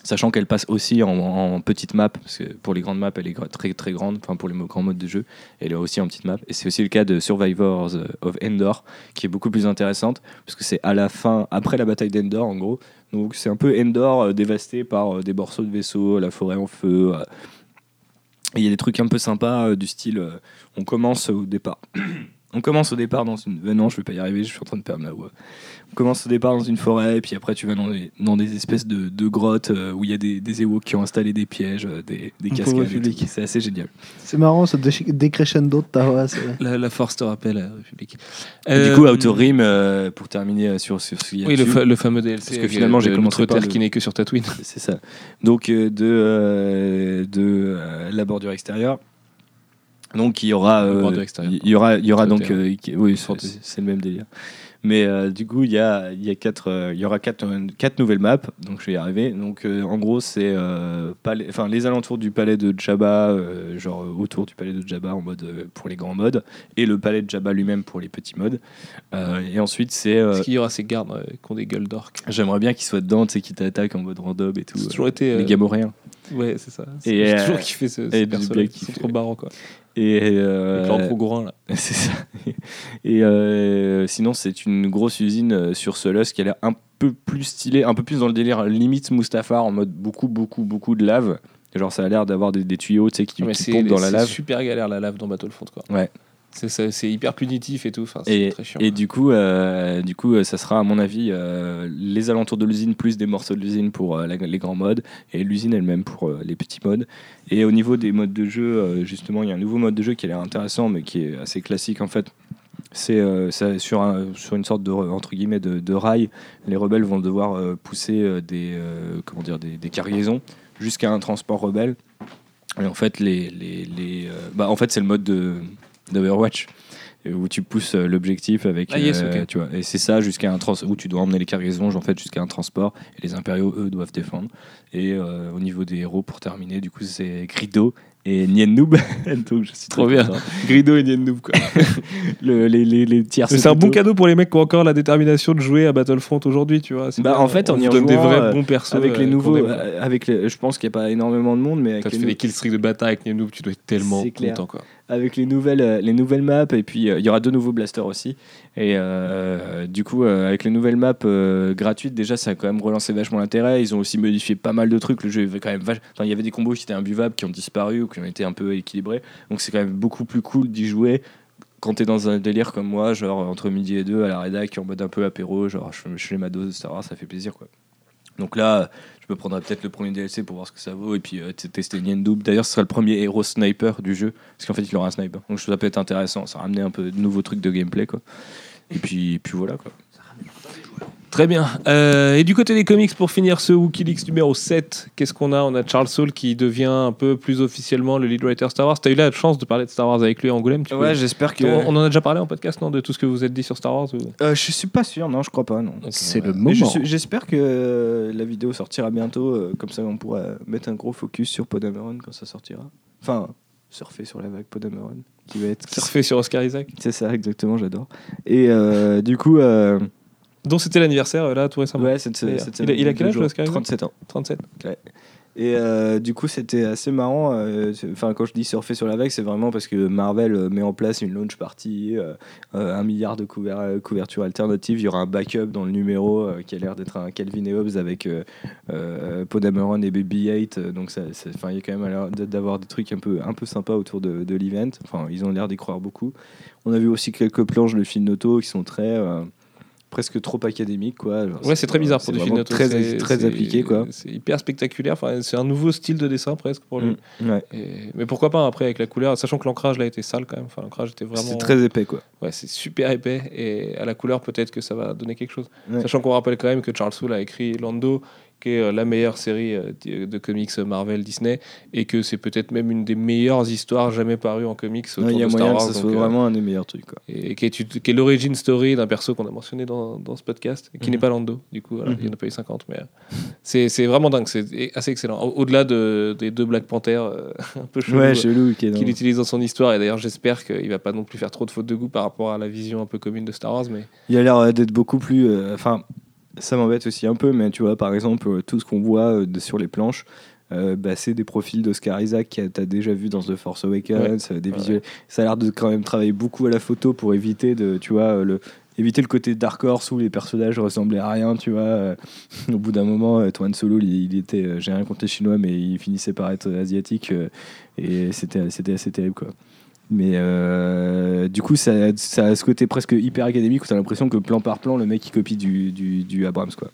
Sachant qu'elle passe aussi en, petite map, parce que pour les grandes maps, elle est très très grande, enfin pour les grands modes de jeu, elle est aussi en petite map. Et c'est aussi le cas de Survivors euh, of Endor, qui est beaucoup plus intéressante, parce que c'est à la fin, après la bataille d'Endor en gros. Donc c'est un peu Endor euh, dévasté par euh, des morceaux de vaisseaux, la forêt en feu. il y a des trucs un peu sympas du style, on commence au départ. On commence au départ dans une. euh, non, je vais pas y arriver, je suis en train de perdre la voix. On commence au départ dans une forêt, et puis après tu vas dans des, dans des espèces de, de grottes euh, où il y a des, des Ewoks qui ont installé des pièges, euh, des, des cascades. et
public.
tout. C'est assez génial.
C'est marrant ce dé- décrescendo de ta voix. c'est-
La, la force te rappelle la République.
Et
Euh,
du coup, Outer Rim, euh, pour terminer euh, sur, sur ce qu'il y a
Oui, le,
dessus,
fa- le fameux DLC.
Parce que
avec,
finalement,
euh,
j'ai commencé par le-
qui n'est que sur Tatooine.
c'est ça. Donc euh, de, euh, de euh, la bordure extérieure. Donc il y aura, euh,
bordure extérieure,
il y aura, il y aura donc, euh, oui, c'est le même délire. Mais euh, du coup, il y a, il y a quatre, il y aura quatre, quatre nouvelles maps. Donc je vais y arriver. Donc en gros, c'est enfin les alentours du palais de Jabba, genre autour du palais de Jabba en mode pour les grands modes, et le palais de Jabba lui-même pour les petits modes. Et ensuite, c'est,
Est-ce qu'il y aura ces gardes qui ont des gueules d'orques?
j'aimerais bien qu'ils soient dedans, tu sais, qu'ils t'attaquent en mode random et tout.
Toujours été.
les Gamoréens.
Ouais, c'est ça.
Et,
J'ai
euh,
toujours kiffé ce, ces personnages qui sont trop marrants, quoi.
Et euh,
trop grand, là.
c'est ça. Et euh, sinon, c'est une grosse usine euh, sur Solus qui a l'air un peu plus stylée, un peu plus dans le délire limite Mustafar en mode beaucoup, beaucoup, beaucoup de lave. Genre, ça a l'air d'avoir des, des tuyaux tu sais, qui, qui
c'est
pompent dans la
c'est
lave.
super galère la lave dans Battlefront, quoi.
Ouais.
C'est hyper punitif et tout. Enfin, c'est
Et,
très chiant.
et du coup, euh, du coup, euh, ça sera à mon avis euh, les alentours de l'usine plus des morceaux de l'usine pour euh, la- les grands modes et l'usine elle-même pour les petits modes. Et au niveau des modes de jeu, justement, il y a un nouveau mode de jeu qui a l'air intéressant, mais qui est assez classique en fait. C'est sur, un- sur une sorte de entre guillemets de, de rail. Les rebelles vont devoir pousser des comment dire des, des cargaisons jusqu'à un transport rebelle. Et en fait, les, les, les, bah, en fait, c'est le mode de d'Overwatch où tu pousses euh, l'objectif avec
Ah, yes,
euh,
ok.
tu vois et c'est ça jusqu'à un trans où tu dois emmener les cargaisons en fait jusqu'à un transport et les impériaux eux doivent défendre et euh, au niveau des héros pour terminer du coup c'est Grido et Nien Noob donc je suis
Trop bien. Grido et Niendoob, quoi.
Le- les, les, les
c'est un bon cadeau pour les mecs qui ont encore la détermination de jouer à Battlefront aujourd'hui, tu vois. C'est
Bah, en fait,
on
en y
donne des vrais bons persos.
avec les
euh,
nouveaux avec les, je pense qu'il n'y a pas énormément de monde mais les,
fait
nou-
des killstreaks de bataille avec Niendoob, tu dois être tellement content, quoi.
Avec les nouvelles, euh, les nouvelles maps et puis euh, il y aura deux nouveaux blasters aussi. Et euh, du coup avec les nouvelles maps gratuites déjà ça a quand même relancé vachement l'intérêt. Ils ont aussi modifié pas mal de trucs. Le jeu avait quand même vach- enfin il y avait des combos qui étaient imbuvables qui ont disparu ou qui ont été un peu équilibrés. Donc c'est quand même beaucoup plus cool d'y jouer quand t'es dans un délire comme moi genre entre midi et deux à la rédac en mode un peu apéro genre je, je fais ma dose de ça fait plaisir quoi. Donc là me prendrai peut-être le premier DLC pour voir ce que ça vaut et puis euh, tester Niendoob. D'ailleurs, ce sera le premier héros sniper du jeu parce qu'en fait, il aura un sniper. Donc ça peut être intéressant. Ça va ramener un peu de nouveaux trucs de gameplay quoi. Et puis, puis voilà quoi.
Très bien. Euh, et du côté des comics, pour finir ce Wikileaks numéro 7, qu'est-ce qu'on a? On a Charles Soule qui devient un peu plus officiellement le lead writer Star Wars. T'as eu la chance de parler de Star Wars avec lui à Angoulême tu peux-
j'espère
On, on en a déjà parlé en podcast, non De tout ce que vous êtes dit sur Star Wars ou-
Euh, je suis pas sûr, non, je crois pas, non.
C'est le moment.
J'espère que euh, la vidéo sortira bientôt, euh, comme ça on pourra mettre un gros focus sur Podameron quand ça sortira. Enfin, surfer sur la vague Podameron, qui va être.
Surfé sur Oscar Isaac
C'est ça, exactement, j'adore. Et euh, du coup, euh,
Dont c'était l'anniversaire, euh, là, tout récemment.
ouais, cette,
D'ailleurs.
cette
Il a-
semaine,
il a quel âge, Oscar Isaac
37 ans.
37.
Et euh, du coup, c'était assez marrant. euh, Enfin, quand je dis surfer sur la vague, c'est vraiment parce que Marvel euh, met en place une launch party, euh, euh, un milliard de couver- euh, couvertures alternatives. Il y aura un backup dans le numéro euh, qui a l'air d'être un Calvin et Hobbes avec euh, euh, Podameron et BB-8. euh, donc, ça, enfin, il y a quand même l'air d'avoir des trucs un peu, un peu sympas autour de, de l'event. Enfin, ils ont l'air d'y croire beaucoup. On a vu aussi quelques planches de films Noto qui sont très. Presque trop académiques quoi Genre,
Ouais, c'est très bizarre pour du
vraiment
film auto,
très, très appliqué quoi
C'est hyper spectaculaire. Enfin, c'est un nouveau style de dessin presque pour lui.
Mm, ouais.
Et- mais pourquoi pas après avec la couleur, sachant que l'ancrage là était sale quand même. Enfin, l'ancrage était vraiment.
c'est très épais quoi
Ouais, c'est super épais et à la couleur peut-être que ça va donner quelque chose.
Ouais.
Sachant qu'on rappelle quand même que Charles Soule a écrit Lando, qui est euh, la meilleure série euh, di- de comics Marvel Disney et que c'est peut-être même une des meilleures histoires jamais parues en comics autour
Ouais, y a
de Star
moyen que
Wars.
ça
donc,
soit
euh,
vraiment un des meilleurs trucs. Quoi.
et qui est, qui est l'origin story d'un perso qu'on a mentionné dans, dans ce podcast, qui
Mhm.
n'est pas Lando, du coup, voilà,
Mhm.
il n'y en a pas eu 50, mais euh, c'est vraiment dingue, c'est assez excellent. Au- Au-delà de, des deux Black Panther euh, un peu chelous,
Ouais,
euh,
chelou.
Qu'il utilise dans son histoire, et d'ailleurs j'espère qu'il va pas non plus faire trop de fautes de goût par rapport à la vision un peu commune de Star Wars, mais
Il a l'air euh, d'être beaucoup plus. euh, Enfin, ça m'embête aussi un peu, mais tu vois, par exemple, euh, tout ce qu'on voit euh, sur les planches. euh, bah, c'est des profils d'Oscar Isaac que tu as déjà vu dans The Force Awakens, des
Ouais.
visuels. Ça a l'air de quand même travailler beaucoup à la photo pour éviter de, tu vois, le, éviter le côté Dark Horse où les personnages ressemblaient à rien, tu vois. au bout d'un moment, Tuan Solo, il, il était, j'ai rien contre les Chinois, mais il finissait par être asiatique et c'était, c'était assez terrible, quoi. Mais euh, du coup, ça, ça a ce côté presque hyper académique où tu as l'impression que plan par plan, le mec il copie du, du, du Abrams, quoi.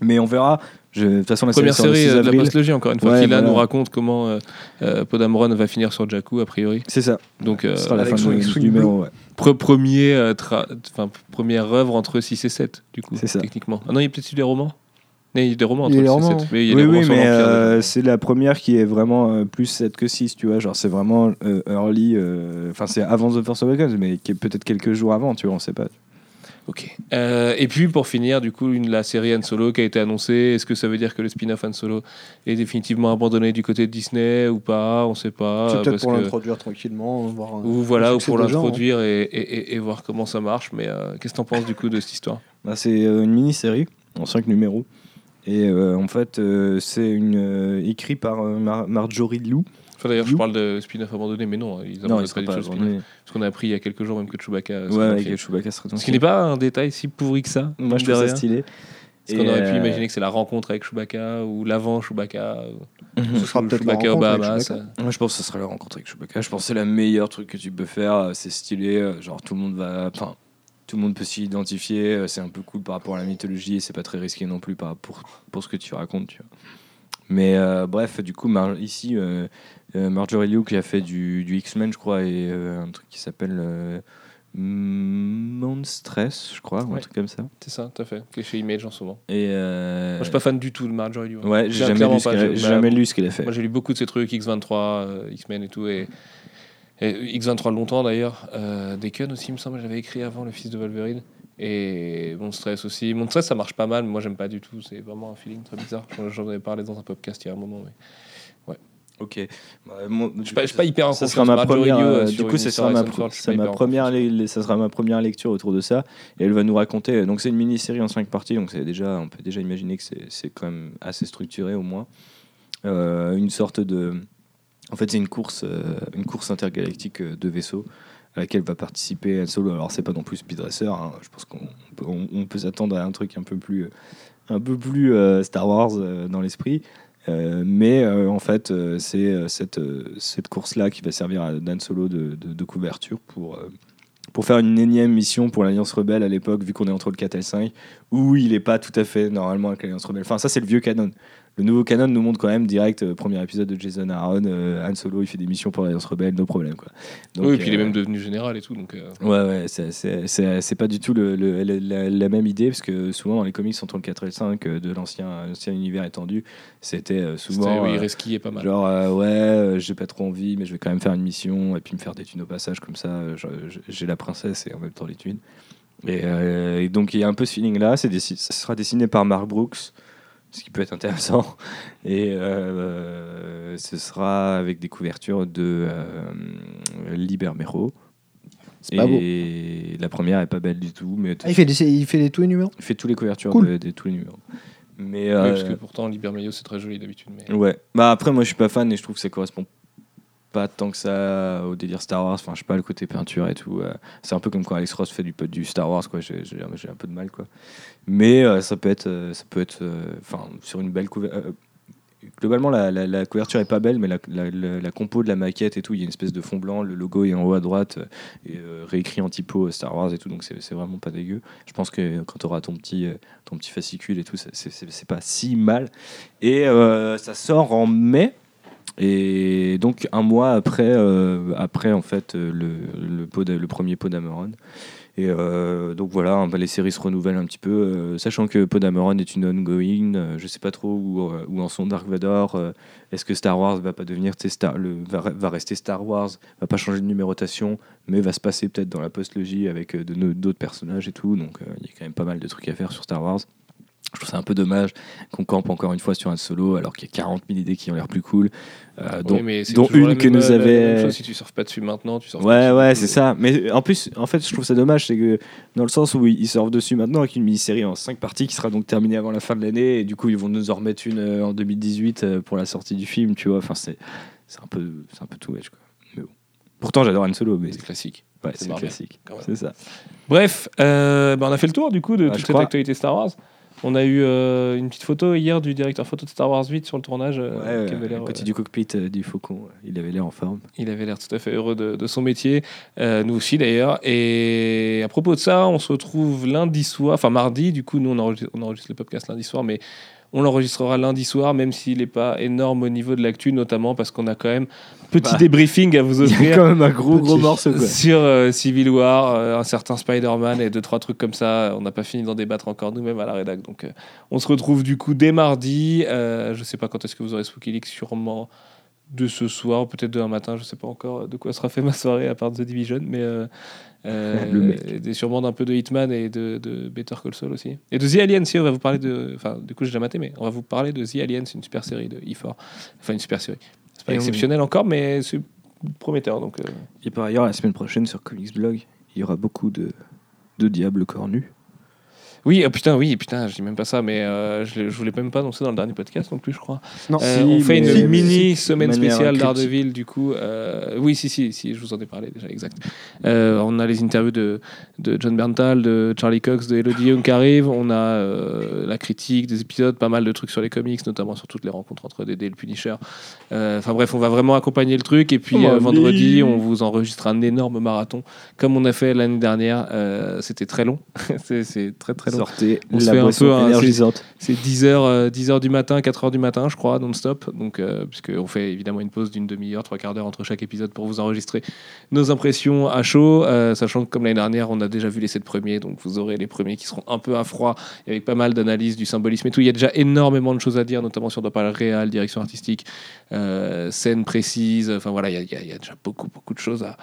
Mais on verra. Je- De toute façon, la
première série
6
euh, de la postlogie, encore une fois,
Ouais,
qui là
voilà.
nous raconte comment euh, euh, Podamron va finir sur Jakku, a priori.
C'est ça.
Donc, euh,
Ce sera la fin
son
de- du
X-Wing
numéro. ouais.
pre- premier, euh, tra- enfin, première œuvre entre 6 et 7, du coup,
C'est ça.
techniquement. Ah non, il y a peut-être eu des romans? Il y a des romans
Il y
entre
a
6
des
et
romans,
7. Mais il y a
Oui,
des
oui,
romans sur
mais euh, c'est la première qui est vraiment euh, plus 7 que 6, tu vois. Genre, c'est vraiment euh, early. euh, Enfin, c'est avant The Force Awakens, mais qui est peut-être quelques jours avant, tu vois, on sait pas.
Ok. Euh, et puis pour finir, du coup, une, la série Han Solo qui a été annoncée. Est-ce que ça veut dire que le spin-off Han Solo est définitivement abandonné du côté de Disney ou pas? On sait pas.
C'est peut-être pour
que-
l'introduire tranquillement, voir un-
Ou voilà, ou pour
hein.
l'introduire et, et- et- et voir comment ça marche. Mais euh, qu'est-ce que t'en penses du coup de cette histoire?
Bah, c'est euh, une mini-série en 5 numéros. Et euh, en fait, euh, c'est une euh, écrit par euh, Mar- Marjorie Lou.
Enfin, D'ailleurs, je parle de spin-off abandonné, mais non, ils
Non,
abandonnent
il
pas du tout le. Parce qu'on a appris il y a quelques jours même que Chewbacca. serait
Ouais,
dans le
avec
film.
Chewbacca serait
Ce qui n'est pas un détail si pourri que ça.
Moi, je trouve ça stylé.
Est-ce qu'on aurait pu imaginer que c'est la rencontre avec Chewbacca ou l'avant Chewbacca ou-
Ce sera
ou
peut-être la
Chewbacca
rencontre avec
Obama,
Chewbacca.
ça-
Moi, je pense que ce sera la rencontre avec Chewbacca. Je pense que c'est le meilleur truc que tu peux faire. C'est stylé. Genre, tout le monde va. Enfin, tout le monde peut s'y identifier. euh, C'est un peu cool par rapport à la mythologie et c'est pas très risqué non plus par, pour, pour ce que tu racontes. Tu vois. Mais euh, bref, du coup, Mar- ici, euh, Marjorie Liu qui a fait du, du X-Men, je crois, et euh, un truc qui s'appelle Monstress, je crois, ou un truc comme ça.
C'est ça, tout à fait. Qui est chez Image en moment.
Et
Moi, je suis pas fan du tout de Marjorie Liu. hein.
Ouais, j'ai jamais, lu ce qu'elle a-
bah,
lu ce qu'elle a fait.
Moi, j'ai lu beaucoup de ces trucs, X23, euh, X-Men et tout. Et, et X23 longtemps d'ailleurs. Euh, Deacon aussi, il me semble, j'avais écrit avant Le Fils de Wolverine. Et Mon Stress aussi. Mon Stress, ça marche pas mal, mais moi, j'aime pas du tout. C'est vraiment un feeling très bizarre. J'en- avais parlé dans un podcast il y a un moment. Mais...
Ok. Bah, moi,
Je suis pas, pas hyper en
ça
confiance.
sera ma première. Euh,
euh,
du coup, ça sera ma, ma première, ça sera ma première lecture autour de ça. Et elle va nous raconter. Donc, c'est une mini-série en cinq parties. Donc, c'est déjà, on peut déjà imaginer que c'est, c'est quand même assez structuré au moins. Euh, une sorte de. En fait, c'est une course, euh, une course intergalactique euh, de vaisseaux à laquelle va participer Han Solo. Alors, c'est pas non plus Speed hein. Je pense qu'on peut, s'attendre à un truc un peu plus, euh, un peu plus Star Wars dans l'esprit. Mais en fait, c'est cette, course-là qui va servir à Dan Solo de, couverture pour, pour faire une énième mission pour l'Alliance Rebelle à l'époque, vu qu'on est entre le 4 et le 5, où il n'est pas tout à fait normalement avec l'Alliance Rebelle. Enfin, ça, c'est le vieux canon. Le nouveau canon nous montre quand même direct, euh, premier épisode de Jason Aaron, euh, Han Solo, il fait des missions pour l'Alliance Rebelle, no problème. Quoi. Donc,
oui, et puis il est
euh,
même devenu général et tout. Donc, euh,
Ouais, ouais, c'est- pas du tout le, le- la, même idée, parce que souvent dans les comics entre le 4 et le 5 euh, de l'ancien univers étendu, c'était souvent.
oui, est pas mal.
Genre, ouais, j'ai pas trop envie, mais je vais quand même faire une mission et puis me faire des thunes au passage, comme ça, j'ai la princesse et en même temps les thunes. Et, euh, et donc, il y a un peu ce feeling-là. C'est dessi- Ça sera dessiné par Mark Brooks, ce qui peut être intéressant. Et euh, ce sera avec des couvertures de euh, Liber Mero.
C'est pas beau.
Et la première est pas belle du tout, mais
Ah, il fait des, il fait tous les numéros?
Il fait tous les couvertures
Cool.
de, de tous les numéros. Mais
Oui,
euh,
parce que pourtant, Liber Mayo, c'est très joli d'habitude. Mais...
Ouais. Bah après moi je suis pas fan et je trouve que ça correspond pas tant que ça au délire Star Wars. Enfin je sais pas le côté peinture et tout. euh, c'est un peu comme quand Alex Ross fait du Star Wars quoi. J'ai un peu de mal quoi. Mais euh, ça peut être euh, ça peut être enfin sur une belle couverture. globalement la, couverture est pas belle mais la, compo de la maquette et tout il y a une espèce de fond blanc le logo est en haut à droite réécrit en typo Star Wars et tout donc c'est vraiment pas dégueu je pense que quand tu auras ton petit ton petit fascicule et tout c'est- pas si mal et ça sort en mai. Et donc un mois après, euh, après en fait euh, le, le, premier pot d'Ameron. Et euh, donc voilà, hein, bah, les séries se renouvellent un petit peu, sachant que Podameron est une ongoing. euh, je sais pas trop où, où en sont Dark Vador. Est-ce que Star Wars va pas devenir, Star, le, va, va rester Star Wars, va pas changer de numérotation, mais va se passer peut-être dans la post-logie avec d'autres personnages et tout. Donc il y a quand même pas mal de trucs à faire sur Star Wars. Je trouve ça un peu dommage qu'on campe encore une fois sur un solo alors qu'il y a 40 000 idées qui ont l'air plus cool. euh, dont,
Oui, mais c'est
dont une que nous avait.
chose, si tu surfes pas dessus maintenant, tu surfes
Ouais,
pas
ouais, c'est ça. Mais en plus, en fait, je trouve ça dommage, c'est que dans le sens où ils sortent dessus maintenant avec une mini-série en 5 parties qui sera donc terminée avant la fin de l'année, et du coup, ils vont nous en remettre une euh, en 2018 euh, pour la sortie du film, tu vois. Enfin, c'est c'est un peu, c'est un peu tout quoi. Mais bon. Pourtant, j'adore Han Solo, mais
C'est classique.
ouais,
c'est
classique. C'est ça.
Bref, euh, bah, on a fait le tour du coup de
Ouais,
toute cette
crois.
actualité Star Wars. On a eu euh, une petite photo hier du directeur photo de Star Wars 8 sur le tournage. euh,
Ouais,
qui avait
euh,
l'air,
à côté du cockpit euh, du Faucon, il avait l'air en forme.
Il avait l'air tout à fait heureux de, de son métier, nous aussi d'ailleurs. Et à propos de ça, on se retrouve lundi soir, enfin mardi, du coup, nous on enregistre, on enregistre le podcast lundi soir, mais on l'enregistrera lundi soir, même s'il n'est pas énorme au niveau de l'actu, notamment parce qu'on a quand même un petit
Bah,
débriefing à vous
Il y a
offrir.
quand même un gros, gros morceau, quoi.
Sur euh, Civil War, euh, un certain Spider-Man et deux, trois trucs comme ça. On n'a pas fini d'en débattre encore nous-mêmes à la rédac. Donc, euh, on se retrouve du coup dès mardi. Je sais pas quand est-ce que vous aurez Spooky Leaks, sûrement de ce soir, peut-être demain matin. Je sais pas encore de quoi sera fait ma soirée à part The Division, mais euh, euh, et sûrement d'un peu de Hitman et de, de Better Call Saul aussi. Et de The Alien, si on va vous parler de. Enfin, du coup, j'ai déjà maté, mais on va vous parler de The Alien, c'est une super série de E4. Enfin, une super série. C'est pas
Et
exceptionnel encore, mais c'est prometteur. Donc, euh,
Et par ailleurs, la semaine prochaine sur Comics Blog, il y aura beaucoup de, de diables cornus.
Oui, oh, putain, oui, putain, je dis même pas ça, mais euh, je, je voulais même pas annoncer dans le dernier podcast non plus, je crois.
Non,
Euh, on fait une mini semaine spéciale d'Ardeville, du coup. euh, oui, si, si, si, je vous en ai parlé déjà, exact. Euh, on a les interviews de, de John Berntal, de Charlie Cox, de Elodie Young qui arrivent. On a euh, la critique des épisodes, pas mal de trucs sur les comics, notamment sur toutes les rencontres entre Dédé et le Punisher. Euh, Enfin bref, on va vraiment accompagner le truc. Et puis
Oh,
euh, vendredi, on vous enregistre un énorme marathon, comme on a fait l'année dernière. Euh, C'était très long. C'est très très
Sortez
On
la
fait un
boisson
peu
énergisante.
C'est 10h, 10 heures du matin, 4 heures du matin, je crois, non-stop. Donc, euh, puisqu'on fait évidemment une pause d'une demi-heure, trois quarts d'heure entre chaque épisode pour vous enregistrer nos impressions à chaud. euh, sachant que, comme l'année dernière, on a déjà vu les 7 premiers, donc vous aurez les premiers qui seront un peu à froid, et avec pas mal d'analyses du symbolisme et tout. Il y a déjà énormément de choses à dire, notamment sur le réel, direction artistique, euh, scène précise. Enfin voilà, il y a- il y, a- il y a déjà beaucoup, beaucoup de choses à,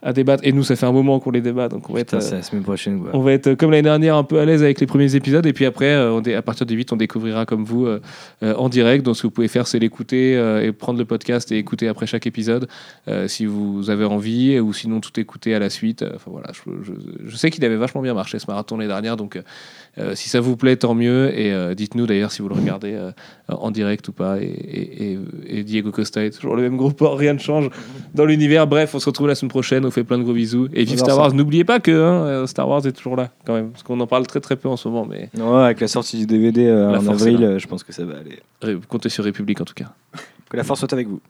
à débattre. Et nous, ça fait un moment qu'on les débat, donc on va être.
Putain, la semaine prochaine.
on va être comme l'année dernière un peu à l'aise avec les premiers épisodes. Et puis après euh, on à partir du 8 on découvrira comme vous euh, euh, en direct. Donc ce que vous pouvez faire c'est l'écouter euh, et prendre le podcast et écouter après chaque épisode euh, si vous avez envie. Ou sinon tout écouter à la suite. Enfin voilà je, je- je sais qu'il avait vachement bien marché ce marathon l'année dernière. Donc si ça vous plaît tant mieux. Et dites-nous d'ailleurs si vous le regardez en direct ou pas. Et, et- et- et Diego Costa est toujours le même groupe rien ne change dans l'univers. Bref on se retrouve la semaine prochaine fait plein de gros bisous. Et vive Star. Wars. N'oubliez pas que hein, euh, Star Wars est toujours là quand même. Parce qu'on en parle très très peu en ce moment mais
Ouais, avec la sortie du DVD euh,
La
en avril, euh, je pense que ça va aller.
comptez sur République en tout cas.
Que la force soit avec vous.